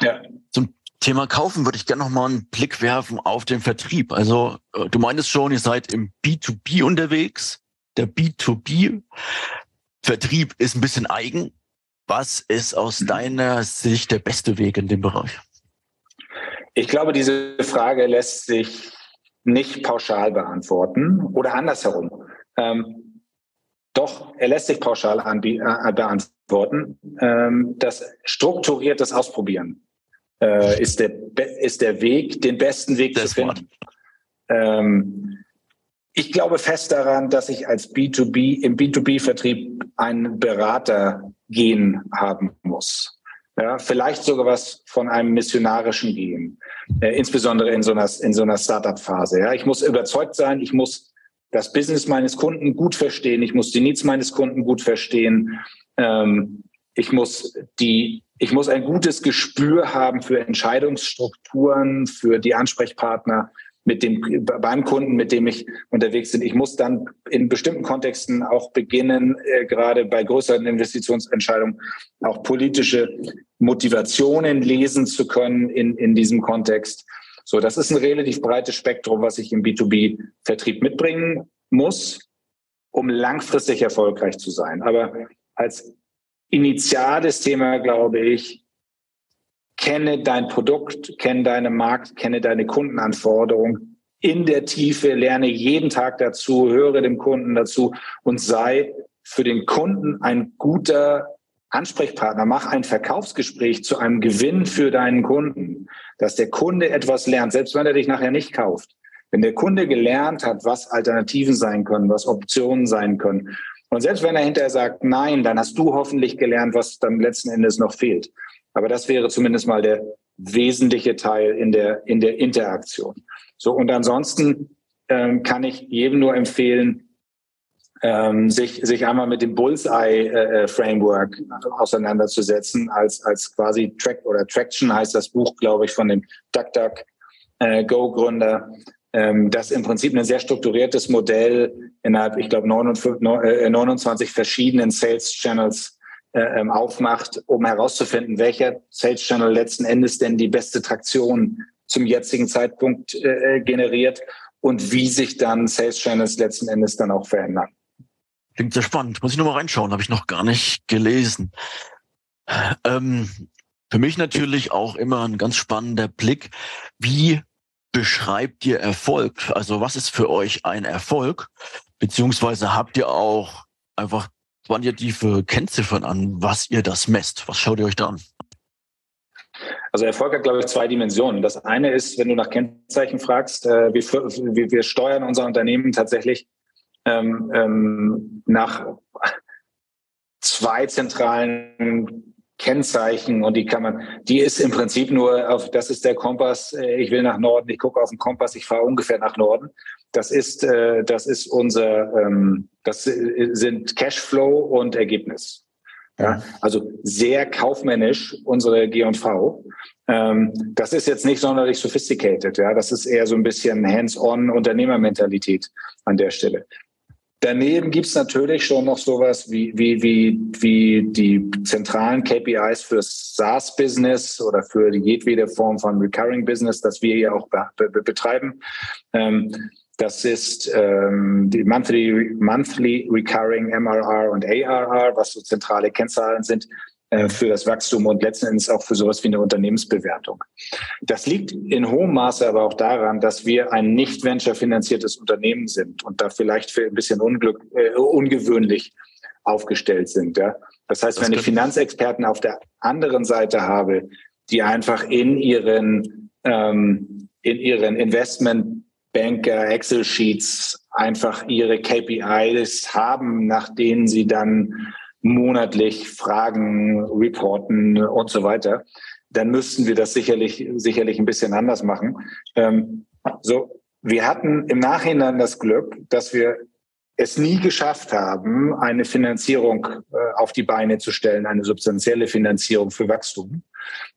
Ja. Zum Thema Kaufen würde ich gerne noch mal einen Blick werfen auf den Vertrieb. Also äh, du meintest schon, ihr seid im B2B unterwegs. Der B2B-Vertrieb ist ein bisschen eigen. Was ist aus mhm. deiner Sicht der beste Weg in dem Bereich? Ich glaube, diese Frage lässt sich nicht pauschal beantworten oder andersherum. Ähm, doch, er lässt sich pauschal äh, beantworten. Ähm, das strukturiertes Ausprobieren äh, ist, der, ist der Weg, den besten Weg das zu finden. Ähm, ich glaube fest daran, dass ich als B2B im B2B-Vertrieb einen Berater gehen haben muss. Ja, vielleicht sogar was von einem missionarischen Gehen, äh, insbesondere in so einer, in so einer Startup-Phase. Ja, ich muss überzeugt sein, ich muss das Business meines Kunden gut verstehen. Ich muss die Needs meines Kunden gut verstehen. Ähm, ich muss die, ich muss ein gutes Gespür haben für Entscheidungsstrukturen, für die Ansprechpartner mit dem, beim Kunden, mit dem ich unterwegs bin. Ich muss dann in bestimmten Kontexten auch beginnen, äh, gerade bei größeren Investitionsentscheidungen, auch politische Motivationen lesen zu können in, in diesem Kontext. So, das ist ein relativ breites Spektrum, was ich im B2B-Vertrieb mitbringen muss, um langfristig erfolgreich zu sein. Aber als initiales Thema glaube ich, kenne dein Produkt, kenne deinen Markt, kenne deine Kundenanforderung in der Tiefe, lerne jeden Tag dazu, höre dem Kunden dazu und sei für den Kunden ein guter Ansprechpartner, mach ein Verkaufsgespräch zu einem Gewinn für deinen Kunden, dass der Kunde etwas lernt, selbst wenn er dich nachher nicht kauft. Wenn der Kunde gelernt hat, was Alternativen sein können, was Optionen sein können. Und selbst wenn er hinterher sagt, nein, dann hast du hoffentlich gelernt, was dann letzten Endes noch fehlt. Aber das wäre zumindest mal der wesentliche Teil in der, in der Interaktion. So, und ansonsten ähm, kann ich jedem nur empfehlen, ähm, sich, sich einmal mit dem Bullseye-Framework äh, äh auseinanderzusetzen, als, als quasi Track oder Traction heißt das Buch, glaube ich, von dem DuckDuck-Go-Gründer, äh, ähm, das im Prinzip ein sehr strukturiertes Modell innerhalb, ich glaube, 29, 29 äh, verschiedenen Sales-Channels äh, ähm, aufmacht, um herauszufinden, welcher Sales-Channel letzten Endes denn die beste Traktion zum jetzigen Zeitpunkt äh, generiert und wie sich dann Sales Channels letzten Endes dann auch verändern. Klingt sehr spannend. Muss ich nochmal reinschauen, habe ich noch gar nicht gelesen. Ähm, für mich natürlich auch immer ein ganz spannender Blick. Wie beschreibt ihr Erfolg? Also was ist für euch ein Erfolg? Beziehungsweise habt ihr auch einfach quantitative Kennziffern an, was ihr das messt? Was schaut ihr euch da an? Also Erfolg hat, glaube ich, zwei Dimensionen. Das eine ist, wenn du nach Kennzeichen fragst, äh, wir, wir steuern unser Unternehmen tatsächlich ähm, ähm, nach zwei zentralen Kennzeichen und die kann man, die ist im Prinzip nur auf, das ist der Kompass, äh, ich will nach Norden, ich gucke auf den Kompass, ich fahre ungefähr nach Norden. Das ist, äh, das ist unser, ähm, das sind Cashflow und Ergebnis. Ja, also sehr kaufmännisch unsere G&V. Ähm, das ist jetzt nicht sonderlich sophisticated. Ja, das ist eher so ein bisschen hands-on Unternehmermentalität an der Stelle. Daneben gibt's natürlich schon noch sowas wie, wie, wie, wie die zentralen KPIs für SaaS-Business oder für jedwede Form von Recurring Business, das wir hier auch be be betreiben. Ähm, Das ist ähm, die Monthly, Monthly Recurring MRR und ARR, was so zentrale Kennzahlen sind für das Wachstum und letzten Endes auch für sowas wie eine Unternehmensbewertung. Das liegt in hohem Maße aber auch daran, dass wir ein nicht venture-finanziertes Unternehmen sind und da vielleicht für ein bisschen Unglück, äh, ungewöhnlich aufgestellt sind. Ja? Das heißt, das wenn ich Finanzexperten auf der anderen Seite habe, die einfach in ihren ähm, in ihren Investment Banker Excel Sheets einfach ihre KPIs haben, nach denen sie dann monatlich Fragen reporten und so weiter, dann müssten wir das sicherlich sicherlich ein bisschen anders machen. Ähm, so, wir hatten im Nachhinein das Glück, dass wir es nie geschafft haben, eine Finanzierung äh, auf die Beine zu stellen, eine substanzielle Finanzierung für Wachstum.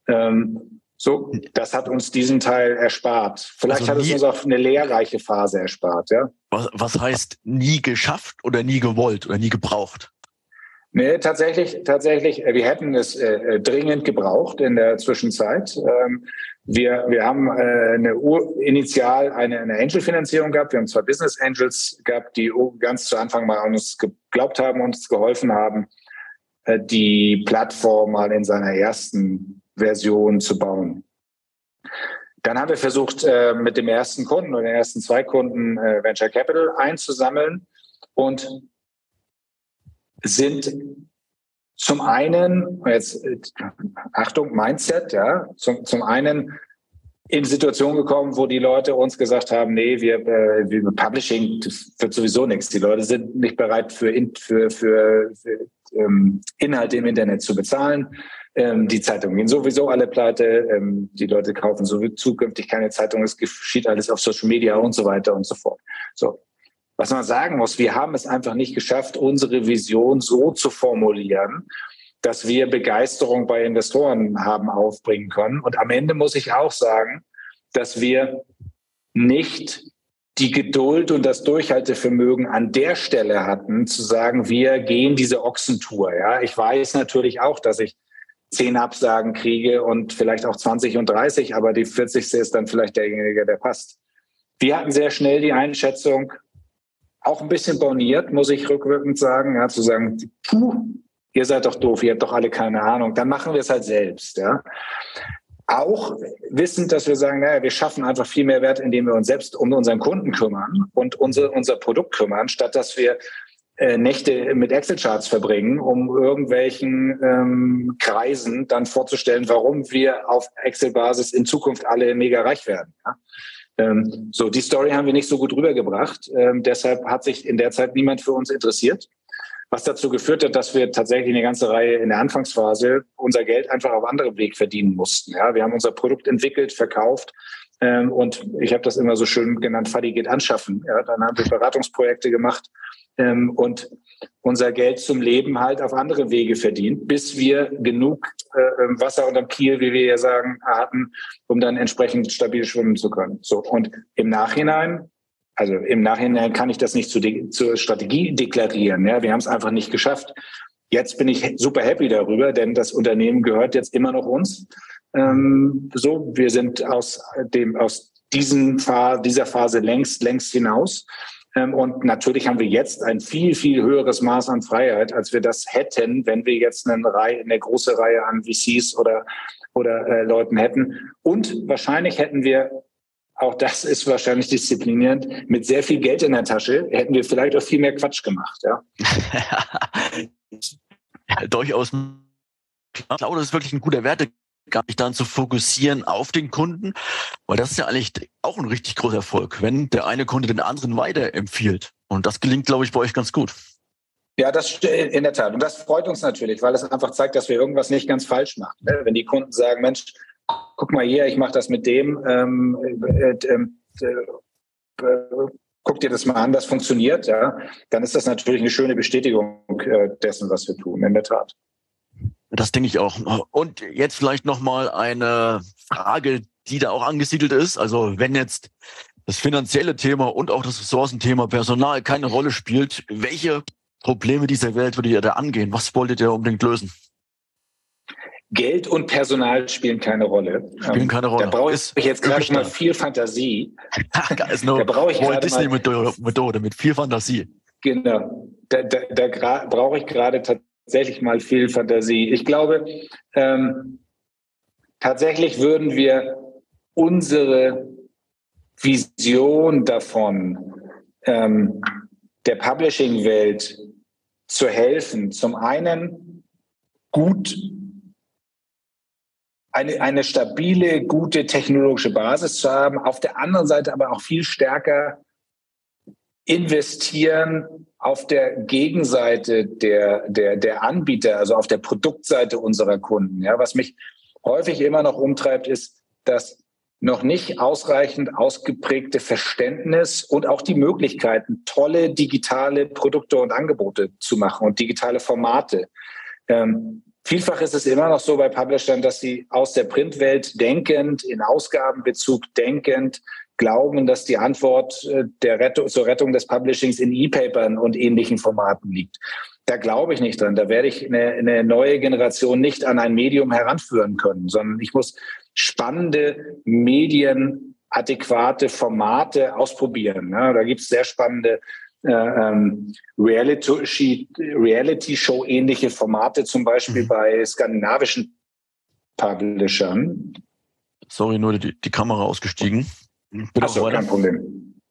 Ähm, so, das hat uns diesen Teil erspart. Vielleicht also hat es uns auch eine lehrreiche Phase erspart, ja. Was, was heißt nie geschafft oder nie gewollt oder nie gebraucht? Nee, tatsächlich, tatsächlich, äh, wir hätten es äh, äh, dringend gebraucht in der Zwischenzeit. Ähm, wir, wir haben äh, eine Ur initial eine, eine Angel-Finanzierung gehabt. Wir haben zwei Business Angels gehabt, die ganz zu Anfang mal an uns geglaubt haben, uns geholfen haben, äh, die Plattform mal in seiner ersten Version zu bauen. Dann haben wir versucht, äh, mit dem ersten Kunden oder den ersten zwei Kunden äh, Venture Capital einzusammeln und sind zum einen, jetzt Achtung, Mindset, ja, zum, zum einen in Situationen gekommen, wo die Leute uns gesagt haben, nee, wir, äh, wir Publishing wird sowieso nichts. Die Leute sind nicht bereit für, für, für, für ähm, Inhalte im Internet zu bezahlen. Ähm, die Zeitungen gehen sowieso alle pleite. Ähm, die Leute kaufen so zukünftig keine Zeitung. Es geschieht alles auf Social Media und so weiter und so fort. So. Was man sagen muss, wir haben es einfach nicht geschafft, unsere Vision so zu formulieren, dass wir Begeisterung bei Investoren haben aufbringen können. Und am Ende muss ich auch sagen, dass wir nicht die Geduld und das Durchhaltevermögen an der Stelle hatten, zu sagen, wir gehen diese Ochsentour. Ja, ich weiß natürlich auch, dass ich zehn Absagen kriege und vielleicht auch 20 und 30, aber die 40. ist dann vielleicht derjenige, der passt. Wir hatten sehr schnell die Einschätzung, auch ein bisschen borniert, muss ich rückwirkend sagen, ja, zu sagen, puh, ihr seid doch doof, ihr habt doch alle keine Ahnung, dann machen wir es halt selbst, ja. Auch wissend, dass wir sagen, naja, wir schaffen einfach viel mehr Wert, indem wir uns selbst um unseren Kunden kümmern und unser, unser Produkt kümmern, statt dass wir äh, Nächte mit Excel-Charts verbringen, um irgendwelchen ähm, Kreisen dann vorzustellen, warum wir auf Excel-Basis in Zukunft alle mega reich werden. Ja? Ähm, so, die Story haben wir nicht so gut rübergebracht. Ähm, deshalb hat sich in der Zeit niemand für uns interessiert. Was dazu geführt hat, dass wir tatsächlich eine ganze Reihe in der Anfangsphase unser Geld einfach auf anderem Weg verdienen mussten. Ja, wir haben unser Produkt entwickelt, verkauft, ähm, und ich habe das immer so schön genannt, Fadi geht anschaffen. Ja, dann haben wir Beratungsprojekte gemacht ähm, und unser Geld zum Leben halt auf andere Wege verdient, bis wir genug äh, ähm, Wasser unterm Kiel, wie wir ja sagen, hatten, um dann entsprechend stabil schwimmen zu können. So und im Nachhinein, also im Nachhinein kann ich das nicht zu zur Strategie deklarieren. Ja, wir haben es einfach nicht geschafft. Jetzt bin ich super happy darüber, denn das Unternehmen gehört jetzt immer noch uns. Ähm, so, wir sind aus dem aus diesen Phase, dieser Phase längst längst hinaus. Ähm, und natürlich haben wir jetzt ein viel, viel höheres Maß an Freiheit, als wir das hätten, wenn wir jetzt eine, Reihe, eine große Reihe an VCs oder, oder äh, Leuten hätten. Und wahrscheinlich hätten wir, auch das ist wahrscheinlich disziplinierend, mit sehr viel Geld in der Tasche, hätten wir vielleicht auch viel mehr Quatsch gemacht. Ja, *laughs* durchaus. Ich glaube, das ist wirklich ein guter Werte gar nicht dann zu fokussieren auf den Kunden, weil das ist ja eigentlich auch ein richtig großer Erfolg, wenn der eine Kunde den anderen weiterempfiehlt. Und das gelingt, glaube ich, bei euch ganz gut. Ja, das in der Tat. Und das freut uns natürlich, weil es einfach zeigt, dass wir irgendwas nicht ganz falsch machen. Ne? Wenn die Kunden sagen, Mensch, guck mal hier, ich mache das mit dem, ähm, äh, äh, äh, guck dir das mal an, das funktioniert, ja, dann ist das natürlich eine schöne Bestätigung äh, dessen, was wir tun, in der Tat. Das denke ich auch. Und jetzt vielleicht nochmal eine Frage, die da auch angesiedelt ist. Also wenn jetzt das finanzielle Thema und auch das Ressourcenthema Personal keine Rolle spielt, welche Probleme dieser Welt würdet ihr da angehen? Was wolltet ihr unbedingt lösen? Geld und Personal spielen keine Rolle. Spielen keine Rolle. Da brauche ich jetzt gerade mal viel Fantasie. *laughs* da brauche ich Walt Disney Methode mit viel Fantasie. Genau. Da, da, da brauche ich gerade tatsächlich mal viel Fantasie. Ich glaube, ähm, tatsächlich würden wir unsere Vision davon, ähm, der Publishing-Welt zu helfen, zum einen gut eine, eine stabile, gute technologische Basis zu haben, auf der anderen Seite aber auch viel stärker investieren auf der Gegenseite der, der, der Anbieter, also auf der Produktseite unserer Kunden. Ja, was mich häufig immer noch umtreibt, ist, dass noch nicht ausreichend ausgeprägte Verständnis und auch die Möglichkeiten, tolle digitale Produkte und Angebote zu machen und digitale Formate. Ähm, vielfach ist es immer noch so bei Publishern, dass sie aus der Printwelt denkend, in Ausgabenbezug denkend, glauben, dass die Antwort äh, der Rettung, zur Rettung des Publishings in E-Papern und ähnlichen Formaten liegt. Da glaube ich nicht dran. Da werde ich eine, eine neue Generation nicht an ein Medium heranführen können, sondern ich muss spannende medienadäquate Formate ausprobieren. Ja, da gibt es sehr spannende äh, ähm, Reality-Show ähnliche Formate, zum Beispiel mhm. bei skandinavischen Publishern. Sorry, nur die, die Kamera ausgestiegen. Achso, kein Problem.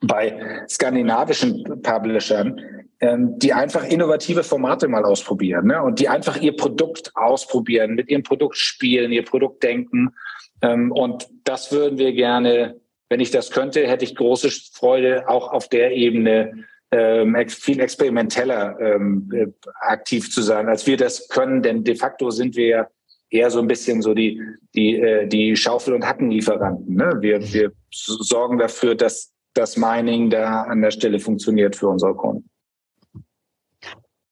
Bei skandinavischen Publishern ähm, die einfach innovative Formate mal ausprobieren ne? und die einfach ihr Produkt ausprobieren, mit ihrem Produkt spielen, ihr Produkt denken. Ähm, und das würden wir gerne, wenn ich das könnte, hätte ich große Freude, auch auf der Ebene ähm, viel experimenteller ähm, äh, aktiv zu sein, als wir das können. Denn de facto sind wir ja eher so ein bisschen so die, die, äh, die Schaufel- und Hackenlieferanten. Ne? Wir, wir sorgen dafür, dass das Mining da an der Stelle funktioniert für unsere Kunden.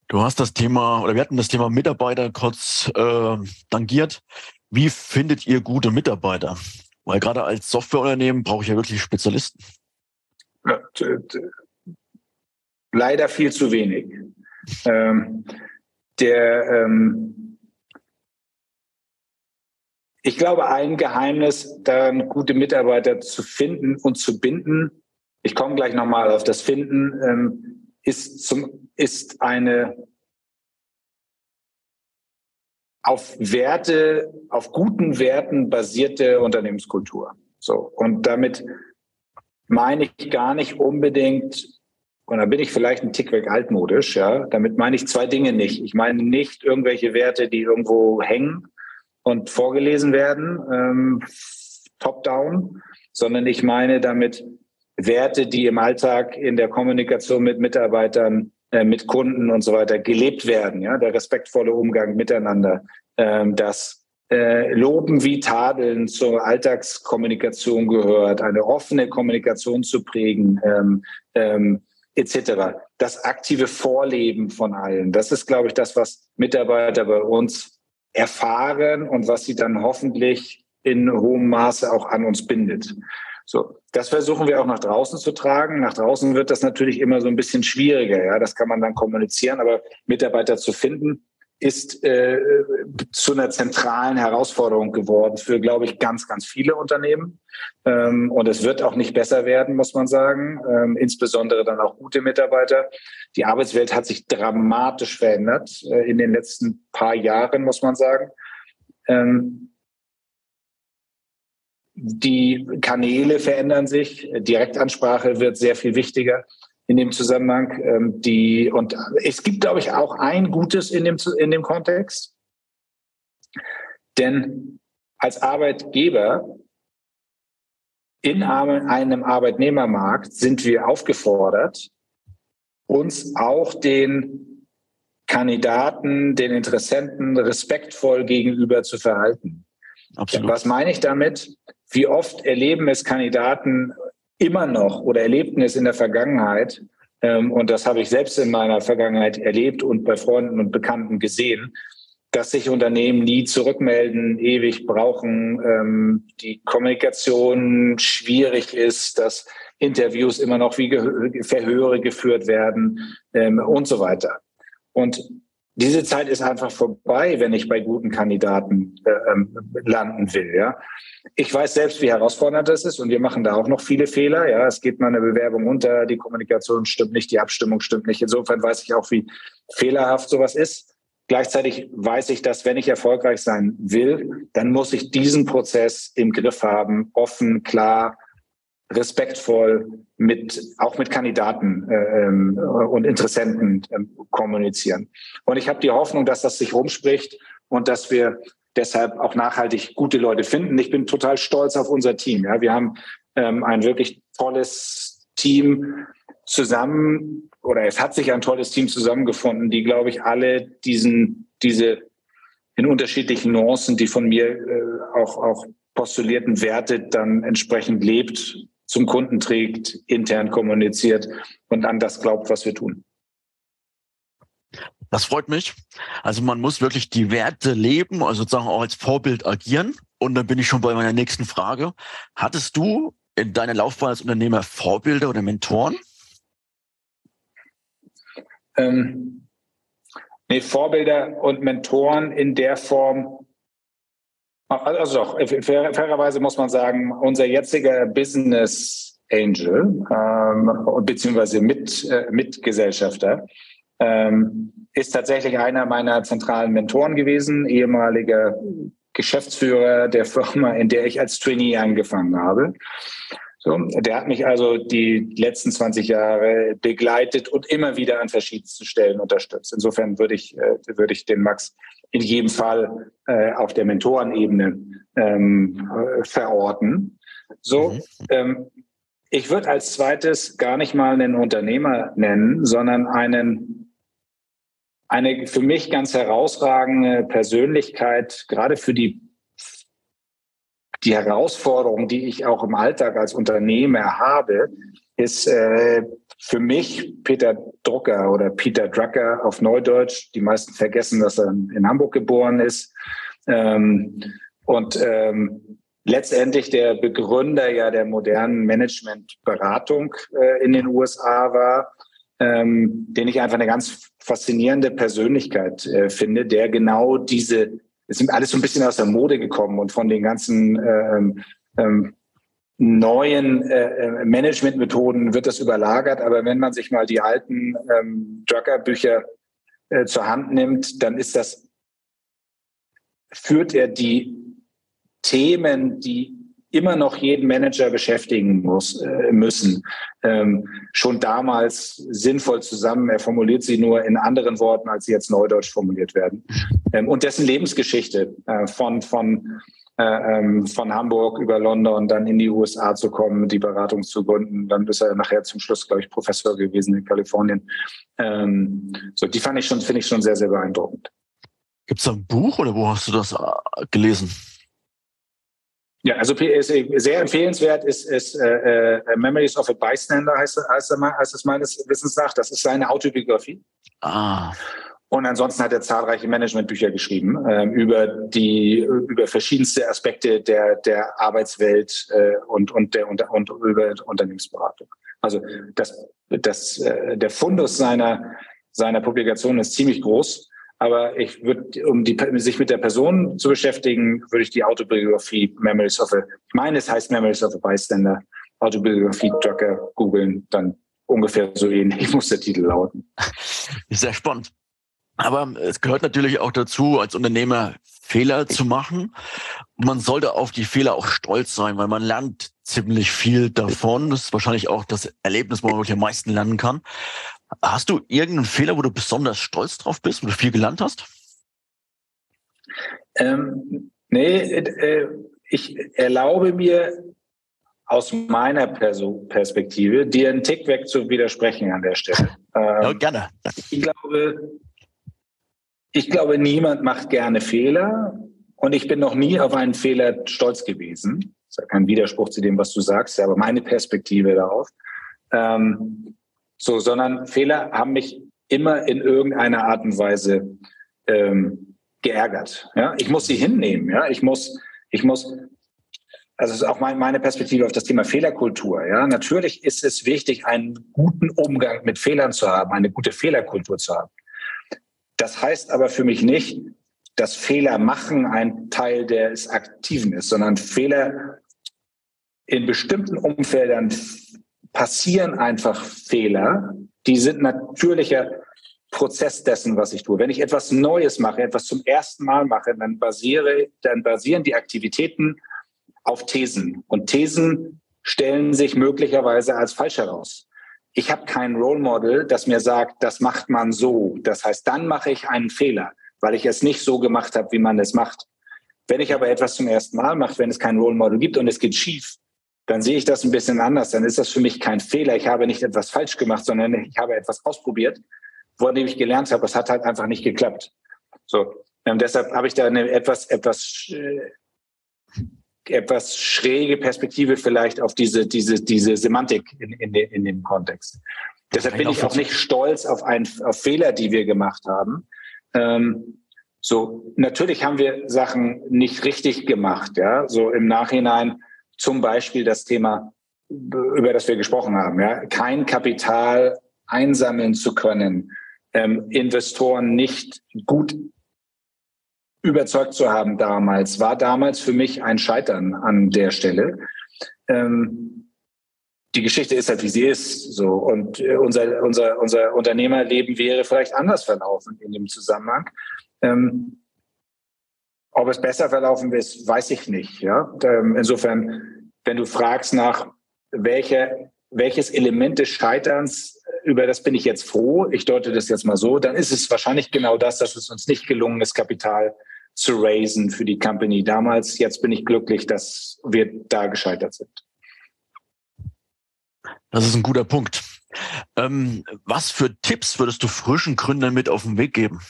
Du hast das Thema, oder wir hatten das Thema Mitarbeiter kurz äh, tangiert. Wie findet ihr gute Mitarbeiter? Weil gerade als Softwareunternehmen brauche ich ja wirklich Spezialisten. Leider viel zu wenig. Ähm, der, ähm, ich glaube, ein Geheimnis, dann gute Mitarbeiter zu finden und zu binden, ich komme gleich nochmal auf das Finden, ähm, ist, zum, ist eine auf Werte, auf guten Werten basierte Unternehmenskultur. So. Und damit meine ich gar nicht unbedingt, und da bin ich vielleicht ein Tick weg altmodisch, ja. Damit meine ich zwei Dinge nicht. Ich meine nicht irgendwelche Werte, die irgendwo hängen und vorgelesen werden, ähm, top-down, sondern ich meine damit Werte, die im Alltag in der Kommunikation mit Mitarbeitern, äh, mit Kunden und so weiter gelebt werden. Ja, der respektvolle Umgang miteinander, ähm, das äh, Loben wie Tadeln zur Alltagskommunikation gehört, eine offene Kommunikation zu prägen, ähm, ähm, etc. Das aktive Vorleben von allen, das ist, glaube ich, das, was Mitarbeiter bei uns erfahren und was sie dann hoffentlich in hohem Maße auch an uns bindet. So, das versuchen wir auch nach draußen zu tragen. Nach draußen wird das natürlich immer so ein bisschen schwieriger. Ja, das kann man dann kommunizieren, aber Mitarbeiter zu finden ist äh, zu einer zentralen Herausforderung geworden für, glaube ich, ganz, ganz viele Unternehmen. Ähm, und es wird auch nicht besser werden, muss man sagen. Ähm, insbesondere dann auch gute Mitarbeiter. Die Arbeitswelt hat sich dramatisch verändert äh, in den letzten paar Jahren, muss man sagen. Ähm, die Kanäle verändern sich. Direktansprache wird sehr viel wichtiger in dem Zusammenhang. Ähm, die, und es gibt, glaube ich, auch ein Gutes in dem, in dem Kontext. Denn als Arbeitgeber in einem Arbeitnehmermarkt sind wir aufgefordert, uns auch den Kandidaten, den Interessenten respektvoll gegenüber zu verhalten. Absolut. Was meine ich damit? Wie oft erleben es Kandidaten immer noch oder erlebten es in der Vergangenheit, ähm, und das habe ich selbst in meiner Vergangenheit erlebt und bei Freunden und Bekannten gesehen, dass sich Unternehmen nie zurückmelden, ewig brauchen, ähm, die Kommunikation schwierig ist, dass Interviews immer noch wie Verhöre geführt werden ähm, und so weiter. Und diese Zeit ist einfach vorbei, wenn ich bei guten Kandidaten äh, ähm, landen will. Ja, ich weiß selbst, wie herausfordernd das ist, und wir machen da auch noch viele Fehler. Ja, es geht mal eine Bewerbung unter, die Kommunikation stimmt nicht, die Abstimmung stimmt nicht. Insofern weiß ich auch, wie fehlerhaft sowas ist. Gleichzeitig weiß ich, dass wenn ich erfolgreich sein will, dann muss ich diesen Prozess im Griff haben, offen, klar, respektvoll mit auch mit Kandidaten äh, ähm, und Interessenten äh, kommunizieren. Und ich habe die Hoffnung, dass das sich rumspricht und dass wir deshalb auch nachhaltig gute Leute finden. Ich bin total stolz auf unser Team. Ja, wir haben ähm, ein wirklich tolles Team zusammen oder es hat sich ein tolles Team zusammengefunden, die glaube ich alle diesen diese in unterschiedlichen Nuancen, die von mir äh, auch auch postulierten Werte dann entsprechend lebt zum Kunden trägt, intern kommuniziert und an das glaubt, was wir tun. Das freut mich. Also man muss wirklich die Werte leben, also sozusagen auch als Vorbild agieren. Und dann bin ich schon bei meiner nächsten Frage. Hattest du in deiner Laufbahn als Unternehmer Vorbilder oder Mentoren? Ähm, nee, Vorbilder und Mentoren in der Form also doch, fair, fairerweise muss man sagen, unser jetziger Business Angel ähm, beziehungsweise mit, äh, Mitgesellschafter ähm, ist tatsächlich einer meiner zentralen Mentoren gewesen, ehemaliger Geschäftsführer der Firma, in der ich als Trainee angefangen habe. So, der hat mich also die letzten 20 Jahre begleitet und immer wieder an verschiedensten Stellen unterstützt. Insofern würde ich, äh, würde ich den Max in jedem Fall äh, auf der Mentorenebene ähm, äh, verorten. So, mhm. ähm, ich würde als zweites gar nicht mal einen Unternehmer nennen, sondern einen, eine für mich ganz herausragende Persönlichkeit, gerade für die, die Herausforderung, die ich auch im Alltag als Unternehmer habe, ist äh, für mich Peter Drucker oder Peter Drucker auf Neudeutsch. Die meisten vergessen, dass er in Hamburg geboren ist. Ähm, und ähm, letztendlich der Begründer ja der modernen Managementberatung äh, in den USA war, ähm, den ich einfach eine ganz faszinierende Persönlichkeit äh, finde, der genau diese, es sind alles so ein bisschen aus der Mode gekommen und von den ganzen ähm, ähm, neuen äh, äh, Managementmethoden wird das überlagert. Aber wenn man sich mal die alten ähm, Drucker-Bücher äh, zur Hand nimmt, dann ist das, führt er die Themen, die immer noch jeden Manager beschäftigen muss, äh, müssen, ähm, schon damals sinnvoll zusammen. Er formuliert sie nur in anderen Worten, als sie jetzt neudeutsch formuliert werden. Ähm, und dessen Lebensgeschichte äh, von, von äh, ähm, von Hamburg über London dann in die USA zu kommen, die Beratung zu gründen. Dann ist er nachher zum Schluss, glaube ich, Professor gewesen in Kalifornien. Ähm, so, die fand ich schon, finde ich schon sehr, sehr beeindruckend. Gibt es da ein Buch oder wo hast du das äh, gelesen? Ja, also sehr empfehlenswert ist, ist äh, äh, Memories of a Bystander, heißt, heißt, heißt es meines Wissens nach. Das ist seine Autobiografie. Ah. Und ansonsten hat er zahlreiche Managementbücher geschrieben äh, über die über verschiedenste Aspekte der der Arbeitswelt äh, und und der und, und über Unternehmensberatung. Also das das äh, der Fundus seiner seiner Publikation ist ziemlich groß. Aber ich würde, um die, sich mit der Person zu beschäftigen, würde ich die Autobiografie Memories of a, ich meine, es heißt Memories of a Bystander, Autobiografie Drucker googeln, dann ungefähr so ähnlich muss der Titel lauten. *laughs* Sehr spannend. Aber es gehört natürlich auch dazu, als Unternehmer Fehler zu machen. Man sollte auf die Fehler auch stolz sein, weil man lernt ziemlich viel davon. Das ist wahrscheinlich auch das Erlebnis, wo man wirklich am meisten lernen kann. Hast du irgendeinen Fehler, wo du besonders stolz drauf bist, wo du viel gelernt hast? Ähm, nee, äh, ich erlaube mir aus meiner Perspektive dir einen Tick weg zu widersprechen an der Stelle. *laughs* Ähm, ja, gerne. Ich glaube, ich glaube, niemand macht gerne Fehler und ich bin noch nie auf einen Fehler stolz gewesen. Das ist ja kein Widerspruch zu dem, was du sagst, aber meine Perspektive darauf. Ähm, so, sondern Fehler haben mich immer in irgendeiner Art und Weise ähm, geärgert. Ja, ich muss sie hinnehmen. Ja, ich muss, ich muss. Also ist auch meine Perspektive auf das Thema Fehlerkultur. Ja, natürlich ist es wichtig, einen guten Umgang mit Fehlern zu haben, eine gute Fehlerkultur zu haben. Das heißt aber für mich nicht, dass Fehler machen ein Teil des Aktiven ist, sondern Fehler in bestimmten Umfeldern passieren einfach Fehler, die sind natürlicher Prozess dessen, was ich tue. Wenn ich etwas Neues mache, etwas zum ersten Mal mache, dann basiere, dann basieren die Aktivitäten auf Thesen. Und Thesen stellen sich möglicherweise als falsch heraus. Ich habe kein Role Model, das mir sagt, das macht man so. Das heißt, dann mache ich einen Fehler, weil ich es nicht so gemacht habe, wie man es macht. Wenn ich aber etwas zum ersten Mal mache, wenn es kein Role Model gibt und es geht schief, dann sehe ich das ein bisschen anders. Dann ist das für mich kein Fehler. Ich habe nicht etwas falsch gemacht, sondern ich habe etwas ausprobiert, von dem ich gelernt habe. Es hat halt einfach nicht geklappt. So, ähm, deshalb habe ich da eine etwas, etwas, äh, etwas schräge Perspektive vielleicht auf diese, diese, diese Semantik in, in, de, in dem Kontext. Deshalb bin ich auch nicht stolz auf, ein, auf Fehler, die wir gemacht haben. Ähm, so, natürlich haben wir Sachen nicht richtig gemacht, ja. So im Nachhinein zum Beispiel das Thema, über das wir gesprochen haben, ja, kein Kapital einsammeln zu können, ähm, Investoren nicht gut überzeugt zu haben damals, war damals für mich ein Scheitern an der Stelle. Ähm, die Geschichte ist halt, wie sie ist. So. Und äh, unser, unser, unser Unternehmerleben wäre vielleicht anders verlaufen in dem Zusammenhang. Ähm, ob es besser verlaufen ist, weiß ich nicht. Ja? Ähm, insofern, wenn du fragst nach, welche, welches Element des Scheiterns, über das bin ich jetzt froh, ich deute das jetzt mal so, dann ist es wahrscheinlich genau das, dass es uns nicht gelungen ist, Kapital zu raisen für die Company damals. Jetzt bin ich glücklich, dass wir da gescheitert sind. Das ist ein guter Punkt. Ähm, was für Tipps würdest du frischen Gründern mit auf den Weg geben?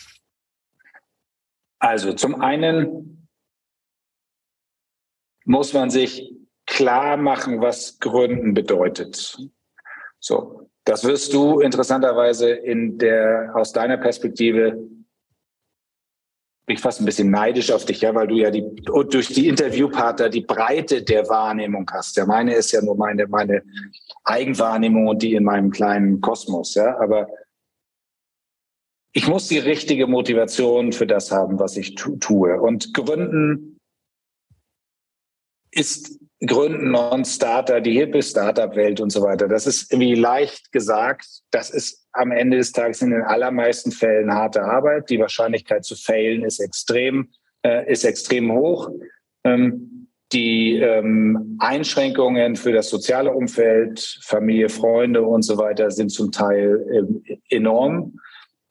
Also zum einen muss man sich klar machen, was Gründen bedeutet. So, das wirst du interessanterweise in der aus deiner Perspektive bin ich fast ein bisschen neidisch auf dich, ja, weil du ja die durch die Interviewpartner die Breite der Wahrnehmung hast. Ja, meine ist ja nur meine meine Eigenwahrnehmung und die in meinem kleinen Kosmos, ja, aber ich muss die richtige Motivation für das haben, was ich tu tue. Und Gründen ist Gründen Non-Starter, die hippe Startup-Welt und so weiter. Das ist irgendwie leicht gesagt. Das ist am Ende des Tages in den allermeisten Fällen harte Arbeit. Die Wahrscheinlichkeit zu failen ist extrem, äh, ist extrem hoch. Ähm, die ähm, Einschränkungen für das soziale Umfeld, Familie, Freunde und so weiter sind zum Teil äh, enorm.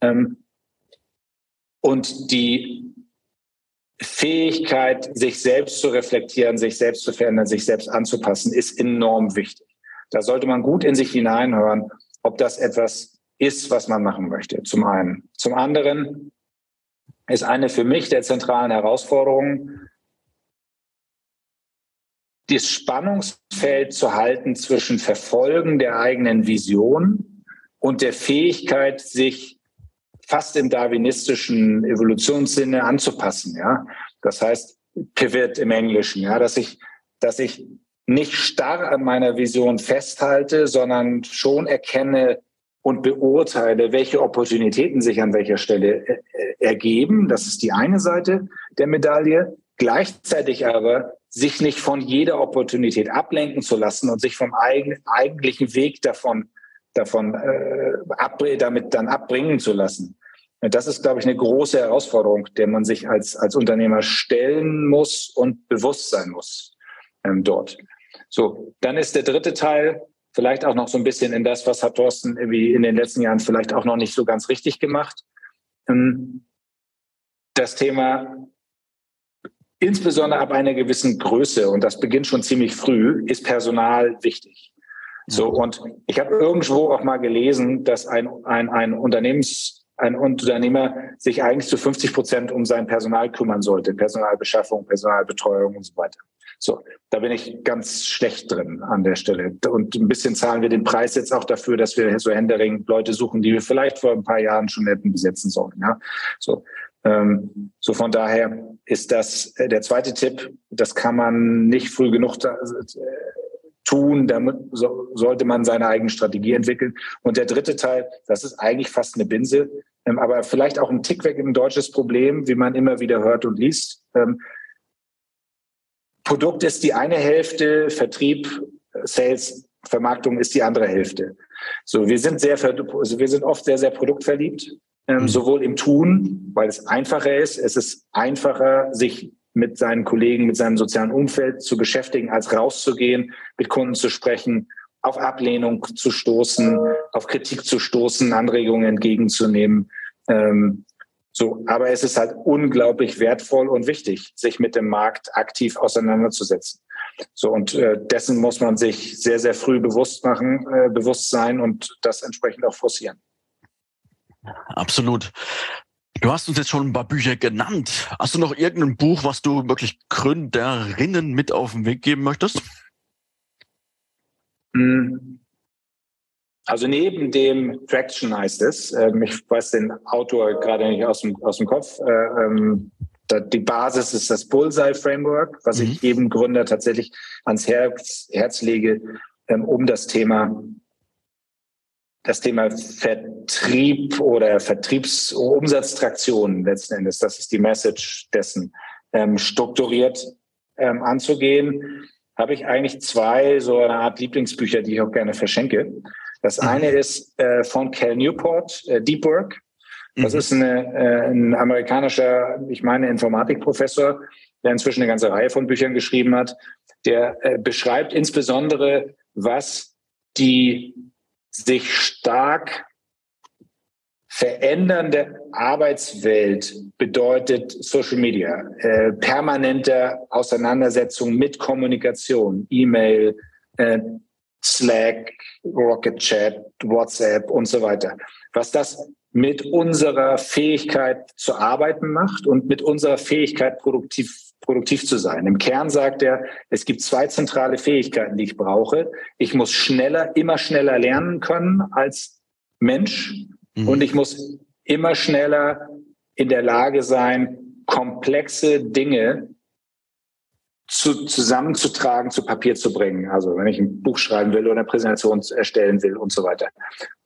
Ähm, und die Fähigkeit, sich selbst zu reflektieren, sich selbst zu verändern, sich selbst anzupassen, ist enorm wichtig. Da sollte man gut in sich hineinhören, ob das etwas ist, was man machen möchte. Zum einen. Zum anderen ist eine für mich der zentralen Herausforderungen, das Spannungsfeld zu halten zwischen Verfolgen der eigenen Vision und der Fähigkeit, sich fast im darwinistischen Evolutionssinne anzupassen. Ja, das heißt Pivot im Englischen. Ja, dass ich, dass ich nicht starr an meiner Vision festhalte, sondern schon erkenne und beurteile, welche Opportunitäten sich an welcher Stelle äh, ergeben. Das ist die eine Seite der Medaille. Gleichzeitig aber sich nicht von jeder Opportunität ablenken zu lassen und sich vom eigentlichen Weg davon davon äh, damit dann abbringen zu lassen. Das ist, glaube ich, eine große Herausforderung, der man sich als, als Unternehmer stellen muss und bewusst sein muss ähm, dort. So, dann ist der dritte Teil vielleicht auch noch so ein bisschen in das, was hat Thorsten irgendwie in den letzten Jahren vielleicht auch noch nicht so ganz richtig gemacht. Ähm, das Thema insbesondere ab einer gewissen Größe, und das beginnt schon ziemlich früh, ist Personal wichtig. So, und ich habe irgendwo auch mal gelesen, dass ein, ein, ein Unternehmens, ein Unternehmer sich eigentlich zu 50 Prozent um sein Personal kümmern sollte. Personalbeschaffung, Personalbetreuung und so weiter. So, da bin ich ganz schlecht drin an der Stelle. Und ein bisschen zahlen wir den Preis jetzt auch dafür, dass wir so händeringend Leute suchen, die wir vielleicht vor ein paar Jahren schon hätten besetzen sollen. Ja, so. Ähm, so von daher ist das äh, der zweite Tipp. Das kann man nicht früh genug äh, tun, damit so, sollte man seine eigene Strategie entwickeln. Und der dritte Teil, das ist eigentlich fast eine Binse, ähm, aber vielleicht auch ein Tick weg ein deutsches Problem, wie man immer wieder hört und liest. Ähm, Produkt ist die eine Hälfte, Vertrieb, Sales, Vermarktung ist die andere Hälfte. So, wir sind sehr, also wir sind oft sehr, sehr produktverliebt, ähm, mhm. sowohl im Tun, weil es einfacher ist. Es ist einfacher, sich mit seinen Kollegen, mit seinem sozialen Umfeld zu beschäftigen, als rauszugehen, mit Kunden zu sprechen, auf Ablehnung zu stoßen, auf Kritik zu stoßen, Anregungen entgegenzunehmen. Ähm, so, aber es ist halt unglaublich wertvoll und wichtig, sich mit dem Markt aktiv auseinanderzusetzen. So und äh, dessen muss man sich sehr, sehr früh bewusst machen, äh, bewusst sein und das entsprechend auch forcieren. Absolut. Du hast uns jetzt schon ein paar Bücher genannt. Hast du noch irgendein Buch, was du wirklich Gründerinnen mit auf den Weg geben möchtest? Hm. Also neben dem Traction heißt es, ähm, ich weiß den Autor gerade nicht aus dem, aus dem Kopf, äh, ähm, die Basis ist das Bullseye Framework, was mhm. ich jedem Gründer tatsächlich ans Herz, Herz lege, ähm, um das Thema das Thema Vertrieb oder Vertriebsumsatztraktion letzten Endes, das ist die Message dessen, ähm, strukturiert ähm, anzugehen, habe ich eigentlich zwei so eine Art Lieblingsbücher, die ich auch gerne verschenke. Das mhm. eine ist äh, von Cal Newport, äh, Deep Work. Das mhm. ist eine, äh, ein amerikanischer, ich meine, Informatikprofessor, der inzwischen eine ganze Reihe von Büchern geschrieben hat. Der äh, beschreibt insbesondere, was die sich stark verändernde Arbeitswelt bedeutet Social Media, äh, permanente Auseinandersetzung mit Kommunikation, E-Mail, äh, Slack, Rocket Chat, WhatsApp und so weiter. Was das mit unserer Fähigkeit zu arbeiten macht und mit unserer Fähigkeit produktiv produktiv zu sein. Im Kern sagt er, es gibt zwei zentrale Fähigkeiten, die ich brauche. Ich muss schneller, immer schneller lernen können als Mensch mhm. und ich muss immer schneller in der Lage sein, komplexe Dinge zu, zusammenzutragen, zu Papier zu bringen. Also wenn ich ein Buch schreiben will oder eine Präsentation erstellen will und so weiter.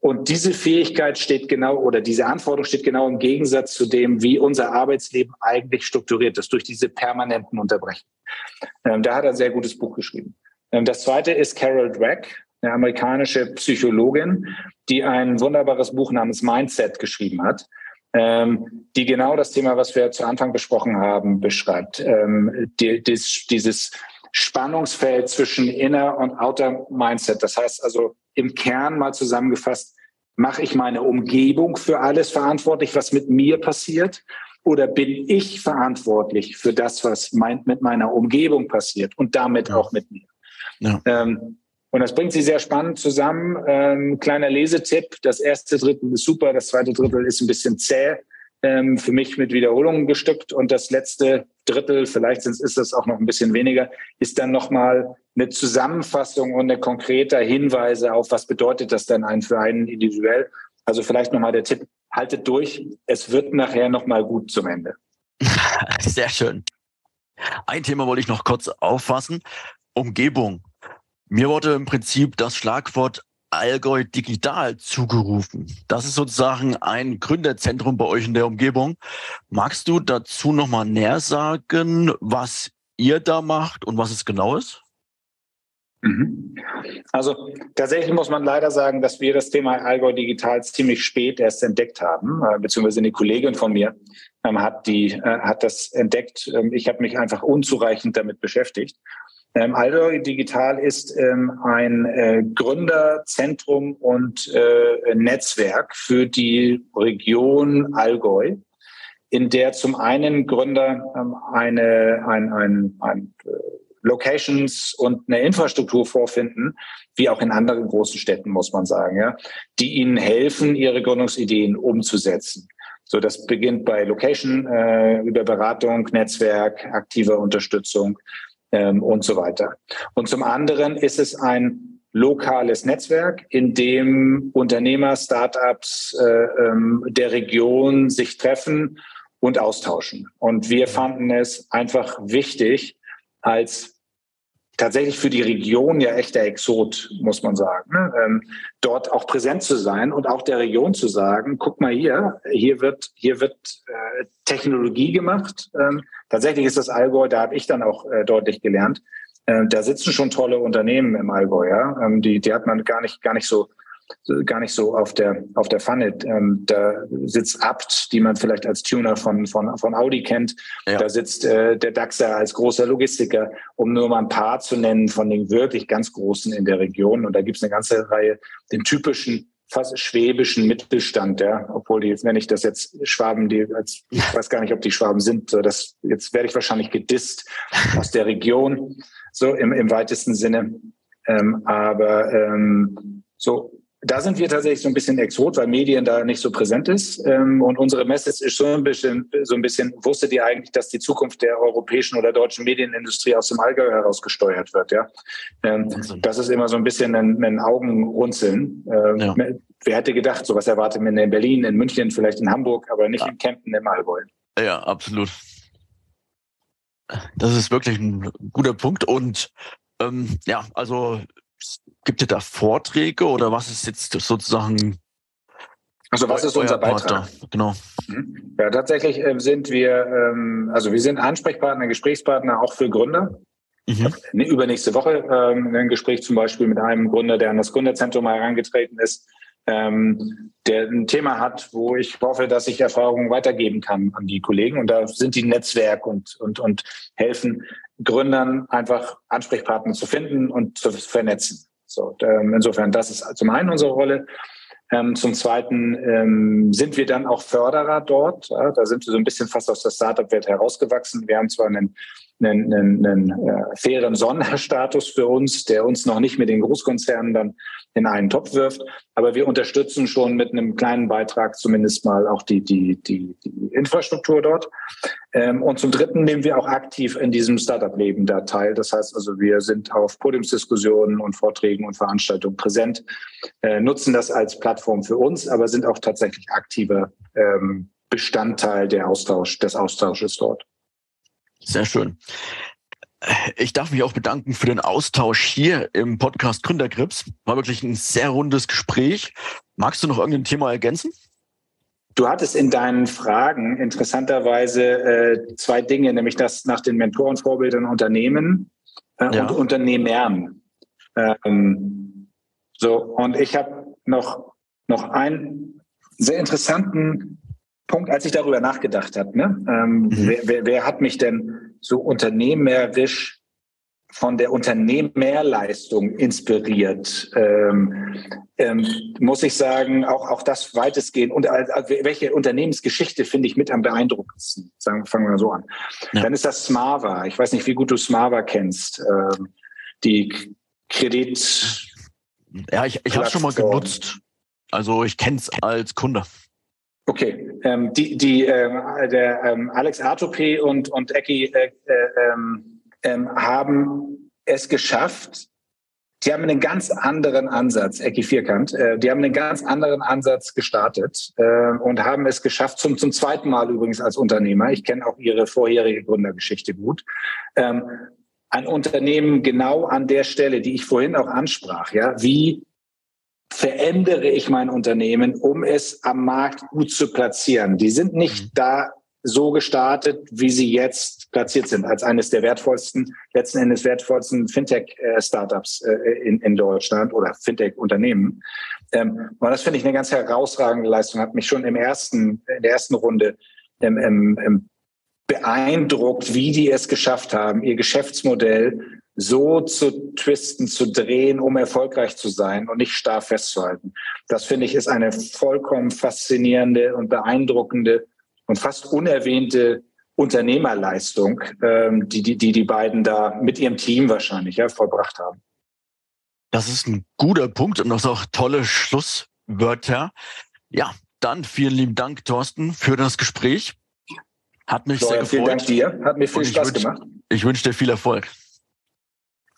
Und diese Fähigkeit steht genau oder diese Anforderung steht genau im Gegensatz zu dem, wie unser Arbeitsleben eigentlich strukturiert ist, durch diese permanenten Unterbrechungen. Ähm, da hat er ein sehr gutes Buch geschrieben. Ähm, das zweite ist Carol Dweck, eine amerikanische Psychologin, die ein wunderbares Buch namens Mindset geschrieben hat ähm, die genau das Thema, was wir zu Anfang besprochen haben, beschreibt. Ähm, die, dies, dieses Spannungsfeld zwischen Inner und Outer Mindset. Das heißt also im Kern mal zusammengefasst, mache ich meine Umgebung für alles verantwortlich, was mit mir passiert? Oder bin ich verantwortlich für das, was mein, mit meiner Umgebung passiert und damit ja. auch mit mir? Ja. Ähm, und das bringt sie sehr spannend zusammen. Ähm, kleiner Lesetipp. Das erste Drittel ist super. Das zweite Drittel ist ein bisschen zäh. Ähm, für mich mit Wiederholungen gestückt. Und das letzte Drittel, vielleicht ist das auch noch ein bisschen weniger, ist dann nochmal eine Zusammenfassung und eine konkreter Hinweise auf, was bedeutet das denn ein für einen individuell. Also vielleicht nochmal der Tipp, haltet durch. Es wird nachher nochmal gut zum Ende. *laughs* Sehr schön. Ein Thema wollte ich noch kurz auffassen. Umgebung. Mir wurde im Prinzip das Schlagwort Allgäu Digital zugerufen. Das ist sozusagen ein Gründerzentrum bei euch in der Umgebung. Magst du dazu nochmal näher sagen, was ihr da macht und was es genau ist? Mhm. Also tatsächlich muss man leider sagen, dass wir das Thema Allgäu Digital ziemlich spät erst entdeckt haben, äh, beziehungsweise eine Kollegin von mir ähm, hat die äh, hat das entdeckt. Ähm, ich habe mich einfach unzureichend damit beschäftigt. Ähm, Allgäu Digital ist ähm, ein äh, Gründerzentrum und äh, Netzwerk für die Region Allgäu, in der zum einen Gründer ähm, eine, ein, ein, ein äh, Locations und eine Infrastruktur vorfinden, wie auch in anderen großen Städten, muss man sagen, ja, die ihnen helfen, ihre Gründungsideen umzusetzen. So, das beginnt bei Location äh, über Beratung, Netzwerk, aktive Unterstützung ähm, und so weiter. Und zum anderen ist es ein lokales Netzwerk, in dem Unternehmer, Startups äh, ähm, der Region sich treffen und austauschen. Und wir fanden es einfach wichtig, als tatsächlich für die Region ja echter Exot, muss man sagen. Ne? Ähm, dort auch präsent zu sein und auch der Region zu sagen, guck mal hier, hier wird, hier wird äh, Technologie gemacht. Ähm, tatsächlich ist das Allgäu, da habe ich dann auch äh, deutlich gelernt, äh, da sitzen schon tolle Unternehmen im Allgäu, ja. Ähm, die, die hat man gar nicht, gar nicht so gar nicht so auf der auf der Pfanne. Ähm, da sitzt Abt, die man vielleicht als Tuner von von von Audi kennt. Ja. Da sitzt äh, der DAXer als großer Logistiker, um nur mal ein paar zu nennen von den wirklich ganz großen in der Region. Und da gibt es eine ganze Reihe, den typischen fast schwäbischen Mittelstand, ja, obwohl die, wenn ich das jetzt Schwaben, die, als, ich weiß gar nicht, ob die Schwaben sind, das, jetzt werde ich wahrscheinlich gedisst aus der Region, so im, im weitesten Sinne. Ähm, aber ähm, so da sind wir tatsächlich so ein bisschen exot, weil Medien da nicht so präsent ist. Ähm, und unsere Message ist so ein bisschen, so ein bisschen, wusstet ihr eigentlich, dass die Zukunft der europäischen oder deutschen Medienindustrie aus dem Allgäu heraus gesteuert wird, ja? Ähm, das ist immer so ein bisschen ein, ein Augenrunzeln. Ähm, ja. Wer hätte gedacht, sowas erwartet man in Berlin, in München, vielleicht in Hamburg, aber nicht ja. in Kempten im Allgäu. Ja, absolut. Das ist wirklich ein guter Punkt. Und ähm, ja, also Gibt es da Vorträge oder was ist jetzt sozusagen also was ist unser Beitrag? Genau. Mhm. Ja, tatsächlich ähm, sind wir, ähm, also wir sind Ansprechpartner, Gesprächspartner auch für Gründer. Mhm. Ne, übernächste Woche ähm, ein Gespräch zum Beispiel mit einem Gründer, der an das Gründerzentrum herangetreten ist, der ein Thema hat, wo ich hoffe, dass ich Erfahrungen weitergeben kann an die Kollegen. Und da sind die Netzwerk und, und, und helfen Gründern einfach Ansprechpartner zu finden und zu vernetzen. So, ähm, insofern, das ist zum einen unsere Rolle. Ähm, zum Zweiten ähm, sind wir dann auch Förderer dort. Da sind wir so ein bisschen fast aus der Startup-Welt herausgewachsen. Wir haben zwar einen, einen, einen, einen äh, fairen Sonderstatus für uns, der uns noch nicht mit den Großkonzernen dann in einen Topf wirft. Aber wir unterstützen schon mit einem kleinen Beitrag zumindest mal auch die, die, die, die Infrastruktur dort. Ähm, und zum Dritten nehmen wir auch aktiv in diesem Startup-Leben da teil. Das heißt also, wir sind auf Podiumsdiskussionen und Vorträgen und Veranstaltungen präsent, äh, nutzen das als Plattform für uns, aber sind auch tatsächlich aktiver ähm, Bestandteil der Austausch, des Austausches dort. Sehr schön. Ich darf mich auch bedanken für den Austausch hier im Podcast Gründergrips. War wirklich ein sehr rundes Gespräch. Magst du noch irgendein Thema ergänzen? Du hattest in deinen Fragen interessanterweise äh, zwei Dinge, nämlich das nach den Mentoren, Vorbildern, Unternehmen äh, ja. und Unternehmern. Ähm, so, und ich habe noch, noch einen sehr interessanten Punkt, als ich darüber nachgedacht habe. Ne? Ähm, mhm. wer, wer, wer hat mich denn so unternehmerisch von der Unternehmerleistung inspiriert, ähm, ähm, muss ich sagen, auch, auch das weitestgehend. Und also welche Unternehmensgeschichte finde ich mit am beeindruckendsten? Sagen, fangen wir so an. Ja. Dann ist das Smava. Ich weiß nicht, wie gut du Smava kennst. Ähm, die Kredit. Ja, ich, ich habe schon mal genutzt. Also ich kenne es als Kunde. Okay, ähm, die, die, äh, der ähm, Alex Artopé und, und Ecki äh, äh, ähm, ähm, haben es geschafft, die haben einen ganz anderen Ansatz, Ecki Vierkant, äh, die haben einen ganz anderen Ansatz gestartet äh, und haben es geschafft, zum, zum zweiten Mal übrigens als Unternehmer, ich kenne auch ihre vorherige Gründergeschichte gut, ähm, ein Unternehmen genau an der Stelle, die ich vorhin auch ansprach, ja, wie verändere ich mein Unternehmen, um es am Markt gut zu platzieren. Die sind nicht mhm. da so gestartet, wie sie jetzt platziert sind, als eines der wertvollsten, letzten Endes wertvollsten Fintech-Startups äh, in, in Deutschland oder Fintech-Unternehmen. Ähm, und das finde ich eine ganz herausragende Leistung, hat mich schon im ersten, in der ersten Runde ähm, ähm, beeindruckt, wie die es geschafft haben, ihr Geschäftsmodell so zu twisten, zu drehen, um erfolgreich zu sein und nicht starr festzuhalten. Das finde ich ist eine vollkommen faszinierende und beeindruckende und fast unerwähnte Unternehmerleistung, ähm, die, die, die die beiden da mit ihrem Team wahrscheinlich ja, vollbracht haben. Das ist ein guter Punkt und das auch tolle Schlusswörter. Ja, dann vielen lieben Dank, Thorsten, für das Gespräch. Hat mich so, sehr gefreut. Vielen Dank dir. Hat mir viel Spaß wünsch, gemacht. Ich wünsche dir viel Erfolg.